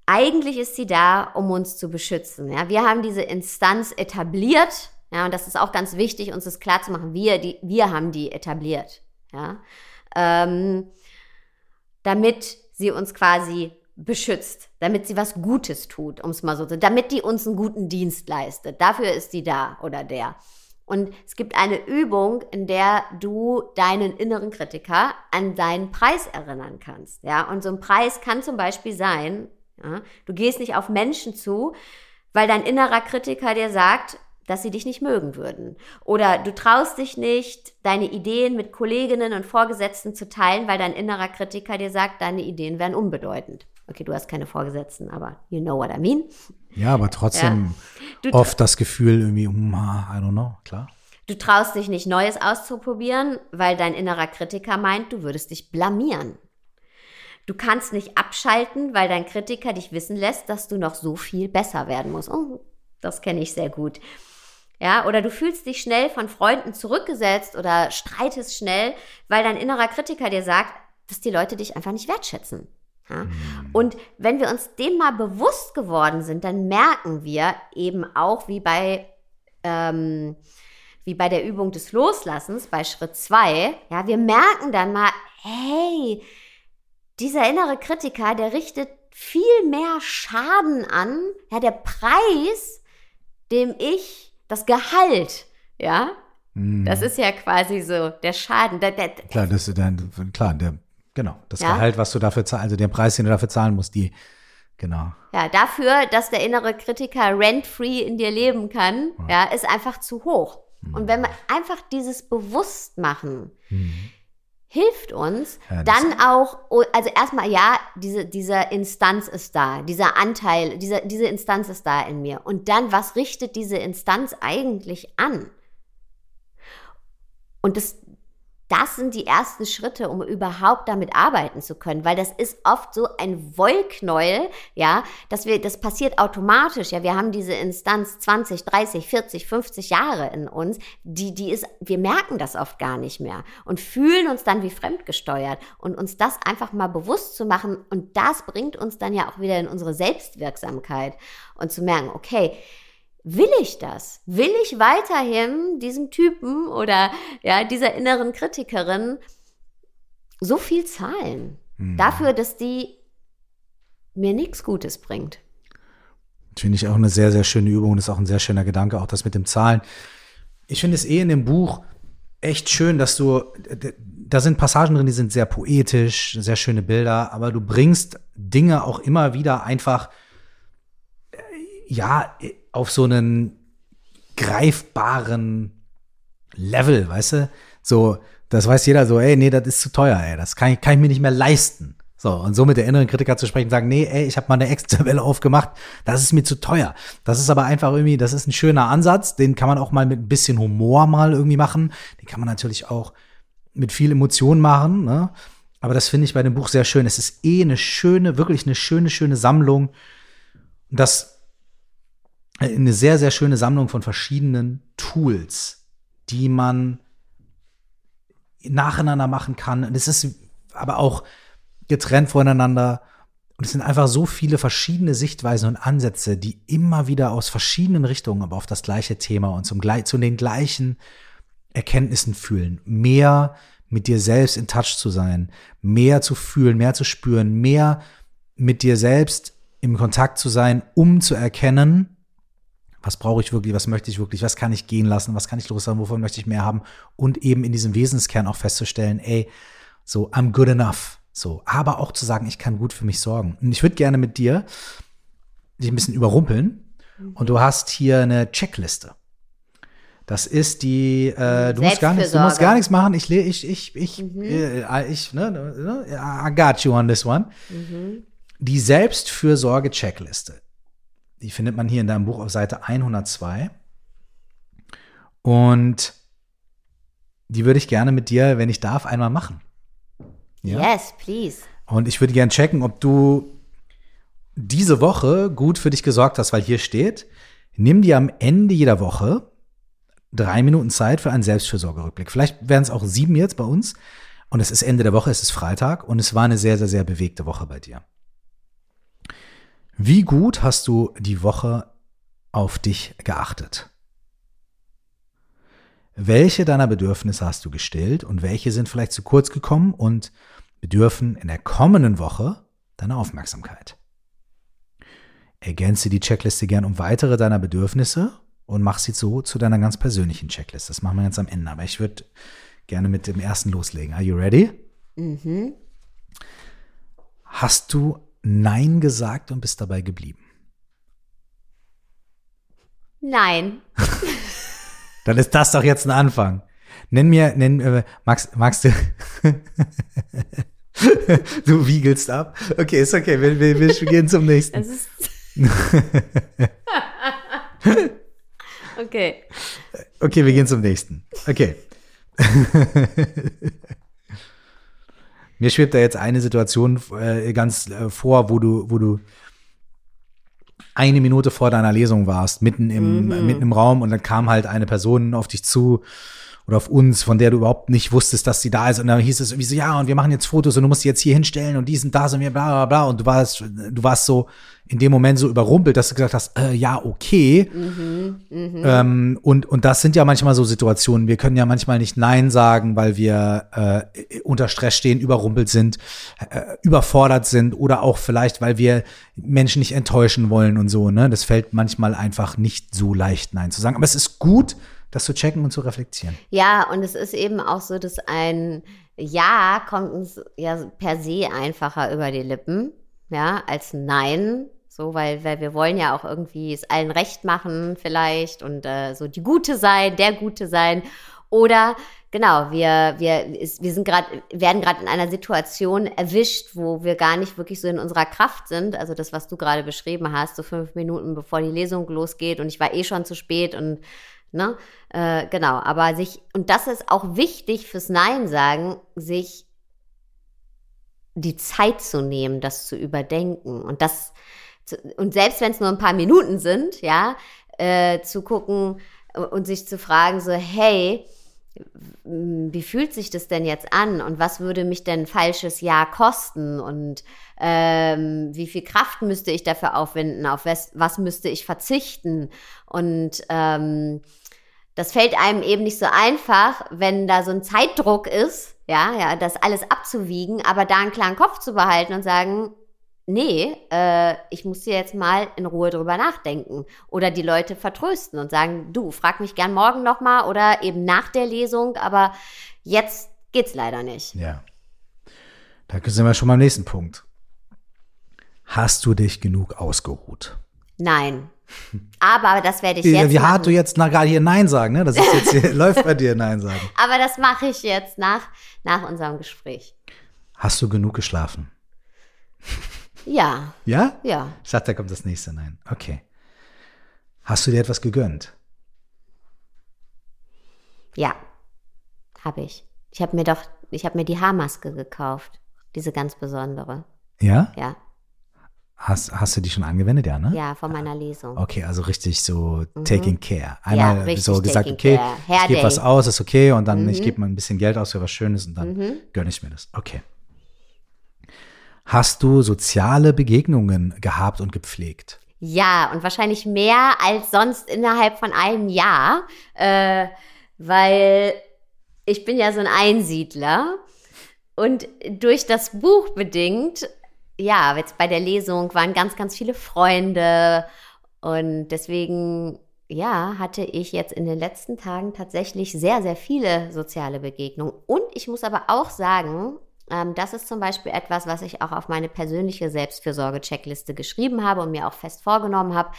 Speaker 2: eigentlich ist sie da, um uns zu beschützen. Ja? Wir haben diese Instanz etabliert, ja, und das ist auch ganz wichtig, uns das klar zu machen. Wir, die, wir haben die etabliert. Ja. Ähm, damit sie uns quasi beschützt, damit sie was Gutes tut, um es mal so zu, damit die uns einen guten Dienst leistet. Dafür ist die da oder der. Und es gibt eine Übung, in der du deinen inneren Kritiker an deinen Preis erinnern kannst. Ja, und so ein Preis kann zum Beispiel sein, ja, du gehst nicht auf Menschen zu, weil dein innerer Kritiker dir sagt, dass sie dich nicht mögen würden. Oder du traust dich nicht, deine Ideen mit Kolleginnen und Vorgesetzten zu teilen, weil dein innerer Kritiker dir sagt, deine Ideen wären unbedeutend. Okay, du hast keine Vorgesetzten, aber you know what I mean.
Speaker 1: Ja, aber trotzdem ja. oft das Gefühl irgendwie, um, I don't know, klar.
Speaker 2: Du traust dich nicht Neues auszuprobieren, weil dein innerer Kritiker meint, du würdest dich blamieren. Du kannst nicht abschalten, weil dein Kritiker dich wissen lässt, dass du noch so viel besser werden musst. Oh, das kenne ich sehr gut. Ja, oder du fühlst dich schnell von Freunden zurückgesetzt oder streitest schnell, weil dein innerer Kritiker dir sagt, dass die Leute dich einfach nicht wertschätzen. Ja? Mhm. Und wenn wir uns dem mal bewusst geworden sind, dann merken wir eben auch, wie bei, ähm, wie bei der Übung des Loslassens, bei Schritt zwei, ja, wir merken dann mal, hey, dieser innere Kritiker, der richtet viel mehr Schaden an, ja, der Preis, dem ich das Gehalt, ja, mhm. das ist ja quasi so der Schaden. Der, der,
Speaker 1: klar, das ist dann, klar, der, genau, das ja? Gehalt, was du dafür zahlst, also den Preis, den du dafür zahlen musst, die, genau.
Speaker 2: Ja, dafür, dass der innere Kritiker rent-free in dir leben kann, ja, ja ist einfach zu hoch. Mhm. Und wenn wir einfach dieses bewusst machen, mhm hilft uns ja, dann auch, oh, also erstmal ja, diese, diese Instanz ist da, dieser Anteil, diese, diese Instanz ist da in mir. Und dann, was richtet diese Instanz eigentlich an? Und das, das sind die ersten Schritte, um überhaupt damit arbeiten zu können, weil das ist oft so ein Wollknäuel, ja, dass wir, das passiert automatisch, ja, wir haben diese Instanz 20, 30, 40, 50 Jahre in uns, die, die ist, wir merken das oft gar nicht mehr und fühlen uns dann wie fremdgesteuert. Und uns das einfach mal bewusst zu machen und das bringt uns dann ja auch wieder in unsere Selbstwirksamkeit und zu merken, okay, Will ich das? Will ich weiterhin diesem Typen oder ja, dieser inneren Kritikerin so viel zahlen? Hm. Dafür, dass die mir nichts Gutes bringt.
Speaker 1: Finde ich auch eine sehr, sehr schöne Übung. Das ist auch ein sehr schöner Gedanke, auch das mit dem Zahlen. Ich finde es eh in dem Buch echt schön, dass du, da sind Passagen drin, die sind sehr poetisch, sehr schöne Bilder, aber du bringst Dinge auch immer wieder einfach, äh, ja, auf so einen greifbaren Level, weißt du? So, das weiß jeder so, ey, nee, das ist zu teuer, ey, das kann ich, kann ich mir nicht mehr leisten. So, und so mit der inneren Kritiker zu sprechen, sagen, nee, ey, ich habe mal eine Excel-Tabelle aufgemacht, das ist mir zu teuer. Das ist aber einfach irgendwie, das ist ein schöner Ansatz, den kann man auch mal mit ein bisschen Humor mal irgendwie machen. Den kann man natürlich auch mit viel Emotion machen, ne? Aber das finde ich bei dem Buch sehr schön. Es ist eh eine schöne, wirklich eine schöne, schöne Sammlung. Und das eine sehr, sehr schöne Sammlung von verschiedenen Tools, die man nacheinander machen kann. Und es ist aber auch getrennt voneinander. Und es sind einfach so viele verschiedene Sichtweisen und Ansätze, die immer wieder aus verschiedenen Richtungen, aber auf das gleiche Thema und zum, zu den gleichen Erkenntnissen fühlen. Mehr mit dir selbst in Touch zu sein, mehr zu fühlen, mehr zu spüren, mehr mit dir selbst im Kontakt zu sein, um zu erkennen, was brauche ich wirklich, was möchte ich wirklich, was kann ich gehen lassen, was kann ich loslassen, wovon möchte ich mehr haben und eben in diesem Wesenskern auch festzustellen, ey, so, I'm good enough. So, aber auch zu sagen, ich kann gut für mich sorgen. Und ich würde gerne mit dir dich ein bisschen überrumpeln. Und du hast hier eine Checkliste. Das ist die, äh, du musst gar nichts, du musst gar nichts machen. Ich, ich, ich, ich, mhm. äh, ich, ne, ne, I got you on this one. Mhm. Die Selbstfürsorge-Checkliste. Die findet man hier in deinem Buch auf Seite 102. Und die würde ich gerne mit dir, wenn ich darf, einmal machen.
Speaker 2: Ja? Yes, please.
Speaker 1: Und ich würde gerne checken, ob du diese Woche gut für dich gesorgt hast, weil hier steht, nimm dir am Ende jeder Woche drei Minuten Zeit für einen Selbstfürsorgerückblick. Vielleicht wären es auch sieben jetzt bei uns. Und es ist Ende der Woche, es ist Freitag und es war eine sehr, sehr, sehr bewegte Woche bei dir. Wie gut hast du die Woche auf dich geachtet? Welche deiner Bedürfnisse hast du gestillt und welche sind vielleicht zu kurz gekommen und bedürfen in der kommenden Woche deine Aufmerksamkeit. Ergänze die Checkliste gern um weitere deiner Bedürfnisse und mach sie so zu deiner ganz persönlichen Checkliste. Das machen wir ganz am Ende. Aber ich würde gerne mit dem ersten loslegen. Are you ready? Mhm. Hast du Nein gesagt und bist dabei geblieben?
Speaker 2: Nein.
Speaker 1: Dann ist das doch jetzt ein Anfang. Nenn mir, nenn, äh, magst, magst du, du wiegelst ab. Okay, ist okay, wir, wir, wir gehen zum nächsten.
Speaker 2: okay.
Speaker 1: Okay, wir gehen zum nächsten. Okay. Mir schwebt da jetzt eine Situation äh, ganz äh, vor, wo du, wo du eine Minute vor deiner Lesung warst, mitten im, mhm. mitten im Raum und dann kam halt eine Person auf dich zu oder auf uns, von der du überhaupt nicht wusstest, dass sie da ist. Und dann hieß es irgendwie so, ja, und wir machen jetzt Fotos und du musst sie jetzt hier hinstellen und die sind da, sind wir, bla, bla, bla. Und du warst, du warst so in dem Moment so überrumpelt, dass du gesagt hast, äh, ja, okay. Mhm, mh. ähm, und, und das sind ja manchmal so Situationen. Wir können ja manchmal nicht Nein sagen, weil wir äh, unter Stress stehen, überrumpelt sind, äh, überfordert sind oder auch vielleicht, weil wir Menschen nicht enttäuschen wollen und so. Ne? Das fällt manchmal einfach nicht so leicht, Nein zu sagen. Aber es ist gut, das zu checken und zu reflektieren.
Speaker 2: Ja, und es ist eben auch so, dass ein Ja kommt uns ja per se einfacher über die Lippen, ja, als Nein. So, weil, weil wir wollen ja auch irgendwie es allen recht machen, vielleicht, und äh, so die Gute sein, der Gute sein. Oder genau, wir, wir, wir sind gerade, werden gerade in einer Situation erwischt, wo wir gar nicht wirklich so in unserer Kraft sind. Also das, was du gerade beschrieben hast, so fünf Minuten bevor die Lesung losgeht und ich war eh schon zu spät und Ne? Äh, genau, aber sich, und das ist auch wichtig fürs Nein sagen, sich die Zeit zu nehmen, das zu überdenken und das, und selbst wenn es nur ein paar Minuten sind, ja, äh, zu gucken und sich zu fragen, so, hey, wie fühlt sich das denn jetzt an? Und was würde mich denn ein falsches Jahr kosten? Und ähm, wie viel Kraft müsste ich dafür aufwenden, auf was, was müsste ich verzichten? Und ähm, das fällt einem eben nicht so einfach, wenn da so ein Zeitdruck ist, ja, ja, das alles abzuwiegen, aber da einen klaren Kopf zu behalten und sagen, nee, äh, ich muss hier jetzt mal in Ruhe drüber nachdenken oder die Leute vertrösten und sagen, du, frag mich gern morgen nochmal oder eben nach der Lesung, aber jetzt geht's leider nicht.
Speaker 1: Ja. Da sind wir schon beim nächsten Punkt. Hast du dich genug ausgeruht?
Speaker 2: Nein. Aber das werde ich wie, jetzt.
Speaker 1: Wie hart du jetzt gerade hier Nein sagen, ne? Das ist jetzt hier, läuft bei dir Nein sagen.
Speaker 2: Aber das mache ich jetzt nach, nach unserem Gespräch.
Speaker 1: Hast du genug geschlafen?
Speaker 2: Ja.
Speaker 1: Ja?
Speaker 2: Ja.
Speaker 1: Ich dachte, da kommt das nächste Nein. Okay. Hast du dir etwas gegönnt?
Speaker 2: Ja, habe ich. Ich habe mir doch, ich habe mir die Haarmaske gekauft, diese ganz besondere.
Speaker 1: Ja?
Speaker 2: Ja.
Speaker 1: Hast, hast du die schon angewendet, ja, ne?
Speaker 2: Ja, von meiner Lesung.
Speaker 1: Okay, also richtig so mhm. taking care. Einmal ja, so gesagt, okay, ich gebe was aus, ist okay, und dann mhm. ich gebe mal ein bisschen Geld aus für was Schönes und dann mhm. gönne ich mir das. Okay. Hast du soziale Begegnungen gehabt und gepflegt?
Speaker 2: Ja, und wahrscheinlich mehr als sonst innerhalb von einem Jahr, äh, weil ich bin ja so ein Einsiedler und durch das Buch bedingt ja, jetzt bei der Lesung waren ganz, ganz viele Freunde und deswegen, ja, hatte ich jetzt in den letzten Tagen tatsächlich sehr, sehr viele soziale Begegnungen. Und ich muss aber auch sagen, ähm, das ist zum Beispiel etwas, was ich auch auf meine persönliche Selbstfürsorge-Checkliste geschrieben habe und mir auch fest vorgenommen habe,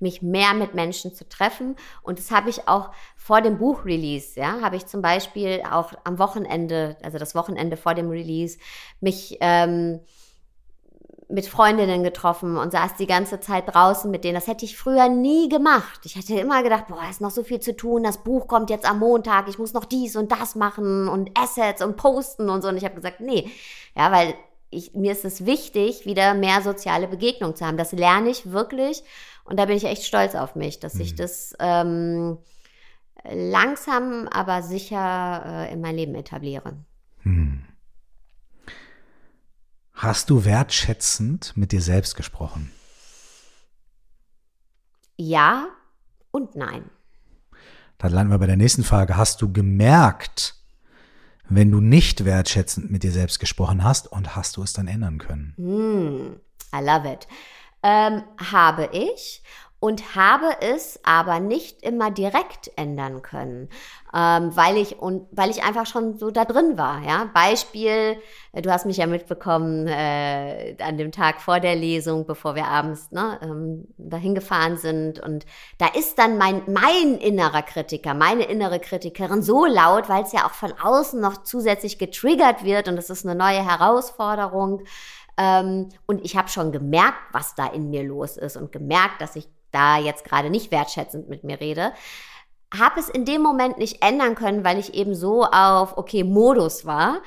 Speaker 2: mich mehr mit Menschen zu treffen. Und das habe ich auch vor dem Buchrelease, ja, habe ich zum Beispiel auch am Wochenende, also das Wochenende vor dem Release, mich ähm, mit Freundinnen getroffen und saß die ganze Zeit draußen mit denen. Das hätte ich früher nie gemacht. Ich hatte immer gedacht, boah, ist noch so viel zu tun. Das Buch kommt jetzt am Montag. Ich muss noch dies und das machen und Assets und posten und so. Und ich habe gesagt, nee. Ja, weil ich, mir ist es wichtig, wieder mehr soziale Begegnungen zu haben. Das lerne ich wirklich. Und da bin ich echt stolz auf mich, dass mhm. ich das ähm, langsam, aber sicher äh, in mein Leben etabliere. Mhm.
Speaker 1: Hast du wertschätzend mit dir selbst gesprochen?
Speaker 2: Ja und nein.
Speaker 1: Dann landen wir bei der nächsten Frage. Hast du gemerkt, wenn du nicht wertschätzend mit dir selbst gesprochen hast und hast du es dann ändern können?
Speaker 2: Hm, I love it. Ähm, habe ich und habe es aber nicht immer direkt ändern können, ähm, weil ich und weil ich einfach schon so da drin war. Ja, Beispiel: äh, Du hast mich ja mitbekommen äh, an dem Tag vor der Lesung, bevor wir abends ne, ähm, dahin gefahren sind und da ist dann mein mein innerer Kritiker, meine innere Kritikerin so laut, weil es ja auch von außen noch zusätzlich getriggert wird und es ist eine neue Herausforderung. Ähm, und ich habe schon gemerkt, was da in mir los ist und gemerkt, dass ich da jetzt gerade nicht wertschätzend mit mir rede, habe es in dem Moment nicht ändern können, weil ich eben so auf, okay, Modus war,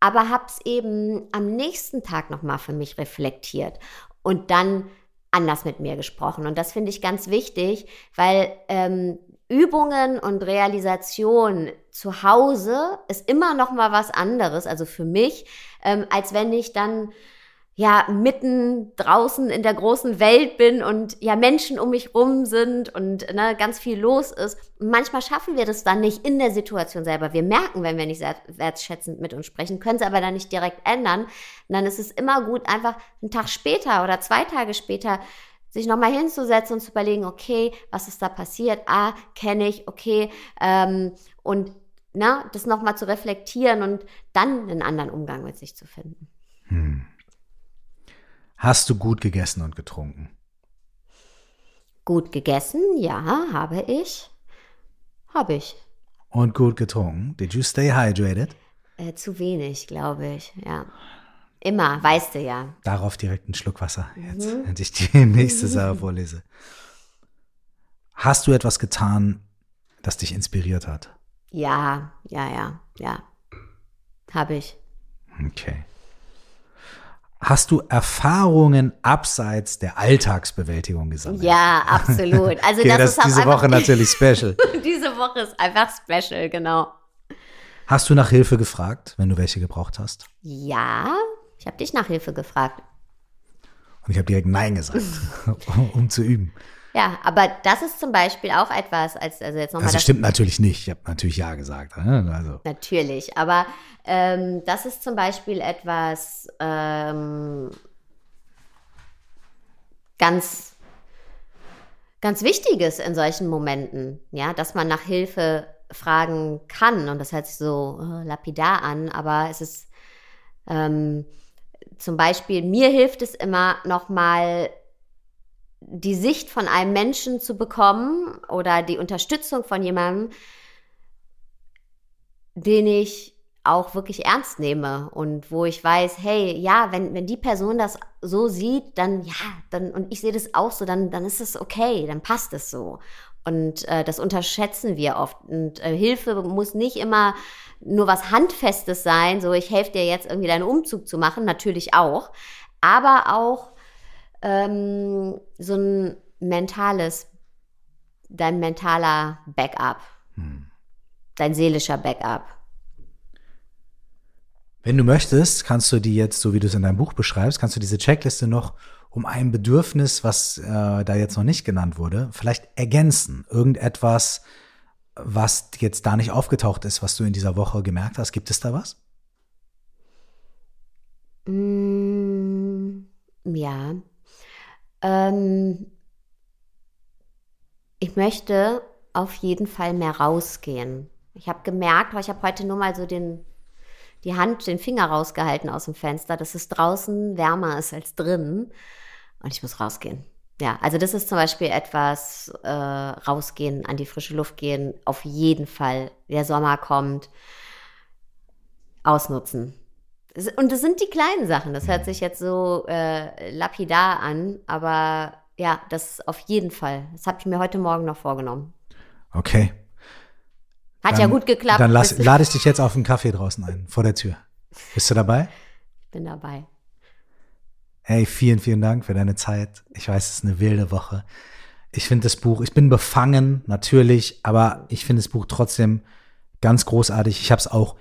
Speaker 2: aber habe es eben am nächsten Tag nochmal für mich reflektiert und dann anders mit mir gesprochen. Und das finde ich ganz wichtig, weil ähm, Übungen und Realisation zu Hause ist immer noch mal was anderes, also für mich, ähm, als wenn ich dann ja mitten draußen in der großen Welt bin und ja Menschen um mich rum sind und ne, ganz viel los ist. Und manchmal schaffen wir das dann nicht in der Situation selber. Wir merken, wenn wir nicht wertschätzend mit uns sprechen, können es aber dann nicht direkt ändern. Und dann ist es immer gut, einfach einen Tag später oder zwei Tage später sich nochmal hinzusetzen und zu überlegen, okay, was ist da passiert? Ah, kenne ich, okay. Ähm, und na, das nochmal zu reflektieren und dann einen anderen Umgang mit sich zu finden. Hm.
Speaker 1: Hast du gut gegessen und getrunken?
Speaker 2: Gut gegessen, ja, habe ich. Habe ich.
Speaker 1: Und gut getrunken? Did you stay hydrated?
Speaker 2: Äh, zu wenig, glaube ich, ja. Immer, weißt du ja.
Speaker 1: Darauf direkt einen Schluck Wasser, jetzt, mhm. wenn ich die nächste Sache vorlese. Hast du etwas getan, das dich inspiriert hat?
Speaker 2: Ja, ja, ja, ja. Habe ich.
Speaker 1: Okay. Hast du Erfahrungen abseits der Alltagsbewältigung gesammelt?
Speaker 2: Ja, absolut. Also
Speaker 1: okay, das, das, ist diese Woche natürlich special.
Speaker 2: diese Woche ist einfach special, genau.
Speaker 1: Hast du nach Hilfe gefragt, wenn du welche gebraucht hast?
Speaker 2: Ja, ich habe dich nach Hilfe gefragt.
Speaker 1: Und ich habe direkt Nein gesagt, um zu üben.
Speaker 2: Ja, aber das ist zum Beispiel auch etwas, als also jetzt nochmal.
Speaker 1: Also das stimmt natürlich nicht. Ich habe natürlich ja gesagt. Ne? Also.
Speaker 2: Natürlich, aber ähm, das ist zum Beispiel etwas ähm, ganz, ganz Wichtiges in solchen Momenten, ja, dass man nach Hilfe fragen kann. Und das hört sich so äh, lapidar an, aber es ist ähm, zum Beispiel, mir hilft es immer nochmal die Sicht von einem Menschen zu bekommen oder die Unterstützung von jemandem, den ich auch wirklich ernst nehme und wo ich weiß, hey, ja, wenn, wenn die Person das so sieht, dann ja, dann und ich sehe das auch so, dann, dann ist es okay, dann passt es so. Und äh, das unterschätzen wir oft. Und äh, Hilfe muss nicht immer nur was Handfestes sein, so ich helfe dir jetzt irgendwie deinen Umzug zu machen, natürlich auch, aber auch ähm, so ein mentales, dein mentaler Backup, hm. dein seelischer Backup.
Speaker 1: Wenn du möchtest, kannst du die jetzt, so wie du es in deinem Buch beschreibst, kannst du diese Checkliste noch um ein Bedürfnis, was äh, da jetzt noch nicht genannt wurde, vielleicht ergänzen. Irgendetwas, was jetzt da nicht aufgetaucht ist, was du in dieser Woche gemerkt hast. Gibt es da was?
Speaker 2: Mm, ja. Ähm, ich möchte auf jeden Fall mehr rausgehen. Ich habe gemerkt, weil ich habe heute nur mal so den die Hand, den Finger rausgehalten aus dem Fenster, dass es draußen wärmer ist als drin. Und ich muss rausgehen. Ja, also das ist zum Beispiel etwas, äh, rausgehen, an die frische Luft gehen, auf jeden Fall. Der Sommer kommt, ausnutzen. Und das sind die kleinen Sachen. Das hört sich jetzt so äh, lapidar an, aber ja, das auf jeden Fall. Das habe ich mir heute Morgen noch vorgenommen.
Speaker 1: Okay.
Speaker 2: Hat dann, ja gut geklappt.
Speaker 1: Dann lass, lade ich dich jetzt auf einen Kaffee draußen ein, vor der Tür. Bist du dabei?
Speaker 2: Ich bin dabei.
Speaker 1: Hey, vielen, vielen Dank für deine Zeit. Ich weiß, es ist eine wilde Woche. Ich finde das Buch, ich bin befangen, natürlich, aber ich finde das Buch trotzdem ganz großartig. Ich habe es auch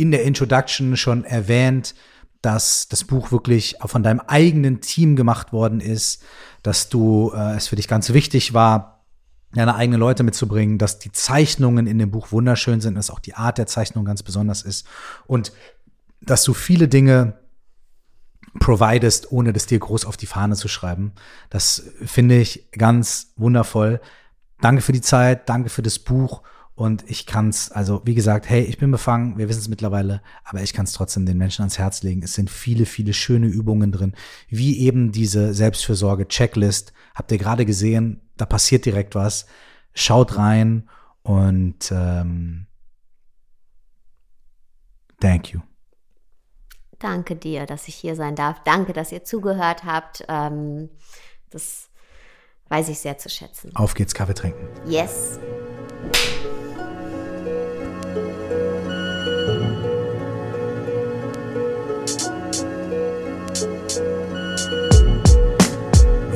Speaker 1: in der Introduction schon erwähnt, dass das Buch wirklich von deinem eigenen Team gemacht worden ist, dass du äh, es für dich ganz wichtig war, deine eigenen Leute mitzubringen, dass die Zeichnungen in dem Buch wunderschön sind, dass auch die Art der Zeichnung ganz besonders ist und dass du viele Dinge providest, ohne das dir groß auf die Fahne zu schreiben. Das finde ich ganz wundervoll. Danke für die Zeit, danke für das Buch und ich kann es, also wie gesagt, hey, ich bin befangen, wir wissen es mittlerweile, aber ich kann es trotzdem den Menschen ans Herz legen. Es sind viele, viele schöne Übungen drin, wie eben diese Selbstfürsorge-Checklist. Habt ihr gerade gesehen, da passiert direkt was. Schaut rein und ähm, thank you.
Speaker 2: Danke dir, dass ich hier sein darf. Danke, dass ihr zugehört habt. Ähm, das weiß ich sehr zu schätzen.
Speaker 1: Auf geht's, Kaffee trinken.
Speaker 2: Yes.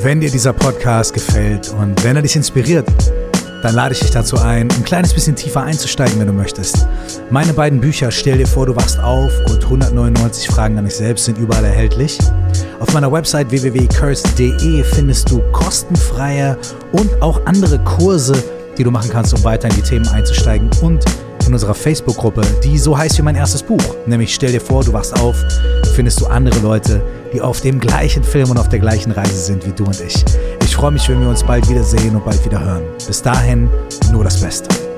Speaker 1: Wenn dir dieser Podcast gefällt und wenn er dich inspiriert, dann lade ich dich dazu ein, ein kleines bisschen tiefer einzusteigen, wenn du möchtest. Meine beiden Bücher Stell dir vor, du wachst auf und 199 Fragen an dich selbst sind überall erhältlich. Auf meiner Website www.curse.de findest du kostenfreie und auch andere Kurse, die du machen kannst, um weiter in die Themen einzusteigen und in unserer Facebook-Gruppe, die so heißt wie mein erstes Buch, nämlich Stell dir vor, du wachst auf, findest du andere Leute, die auf dem gleichen Film und auf der gleichen Reise sind wie du und ich. Ich freue mich, wenn wir uns bald wiedersehen und bald wieder hören. Bis dahin, nur das Beste.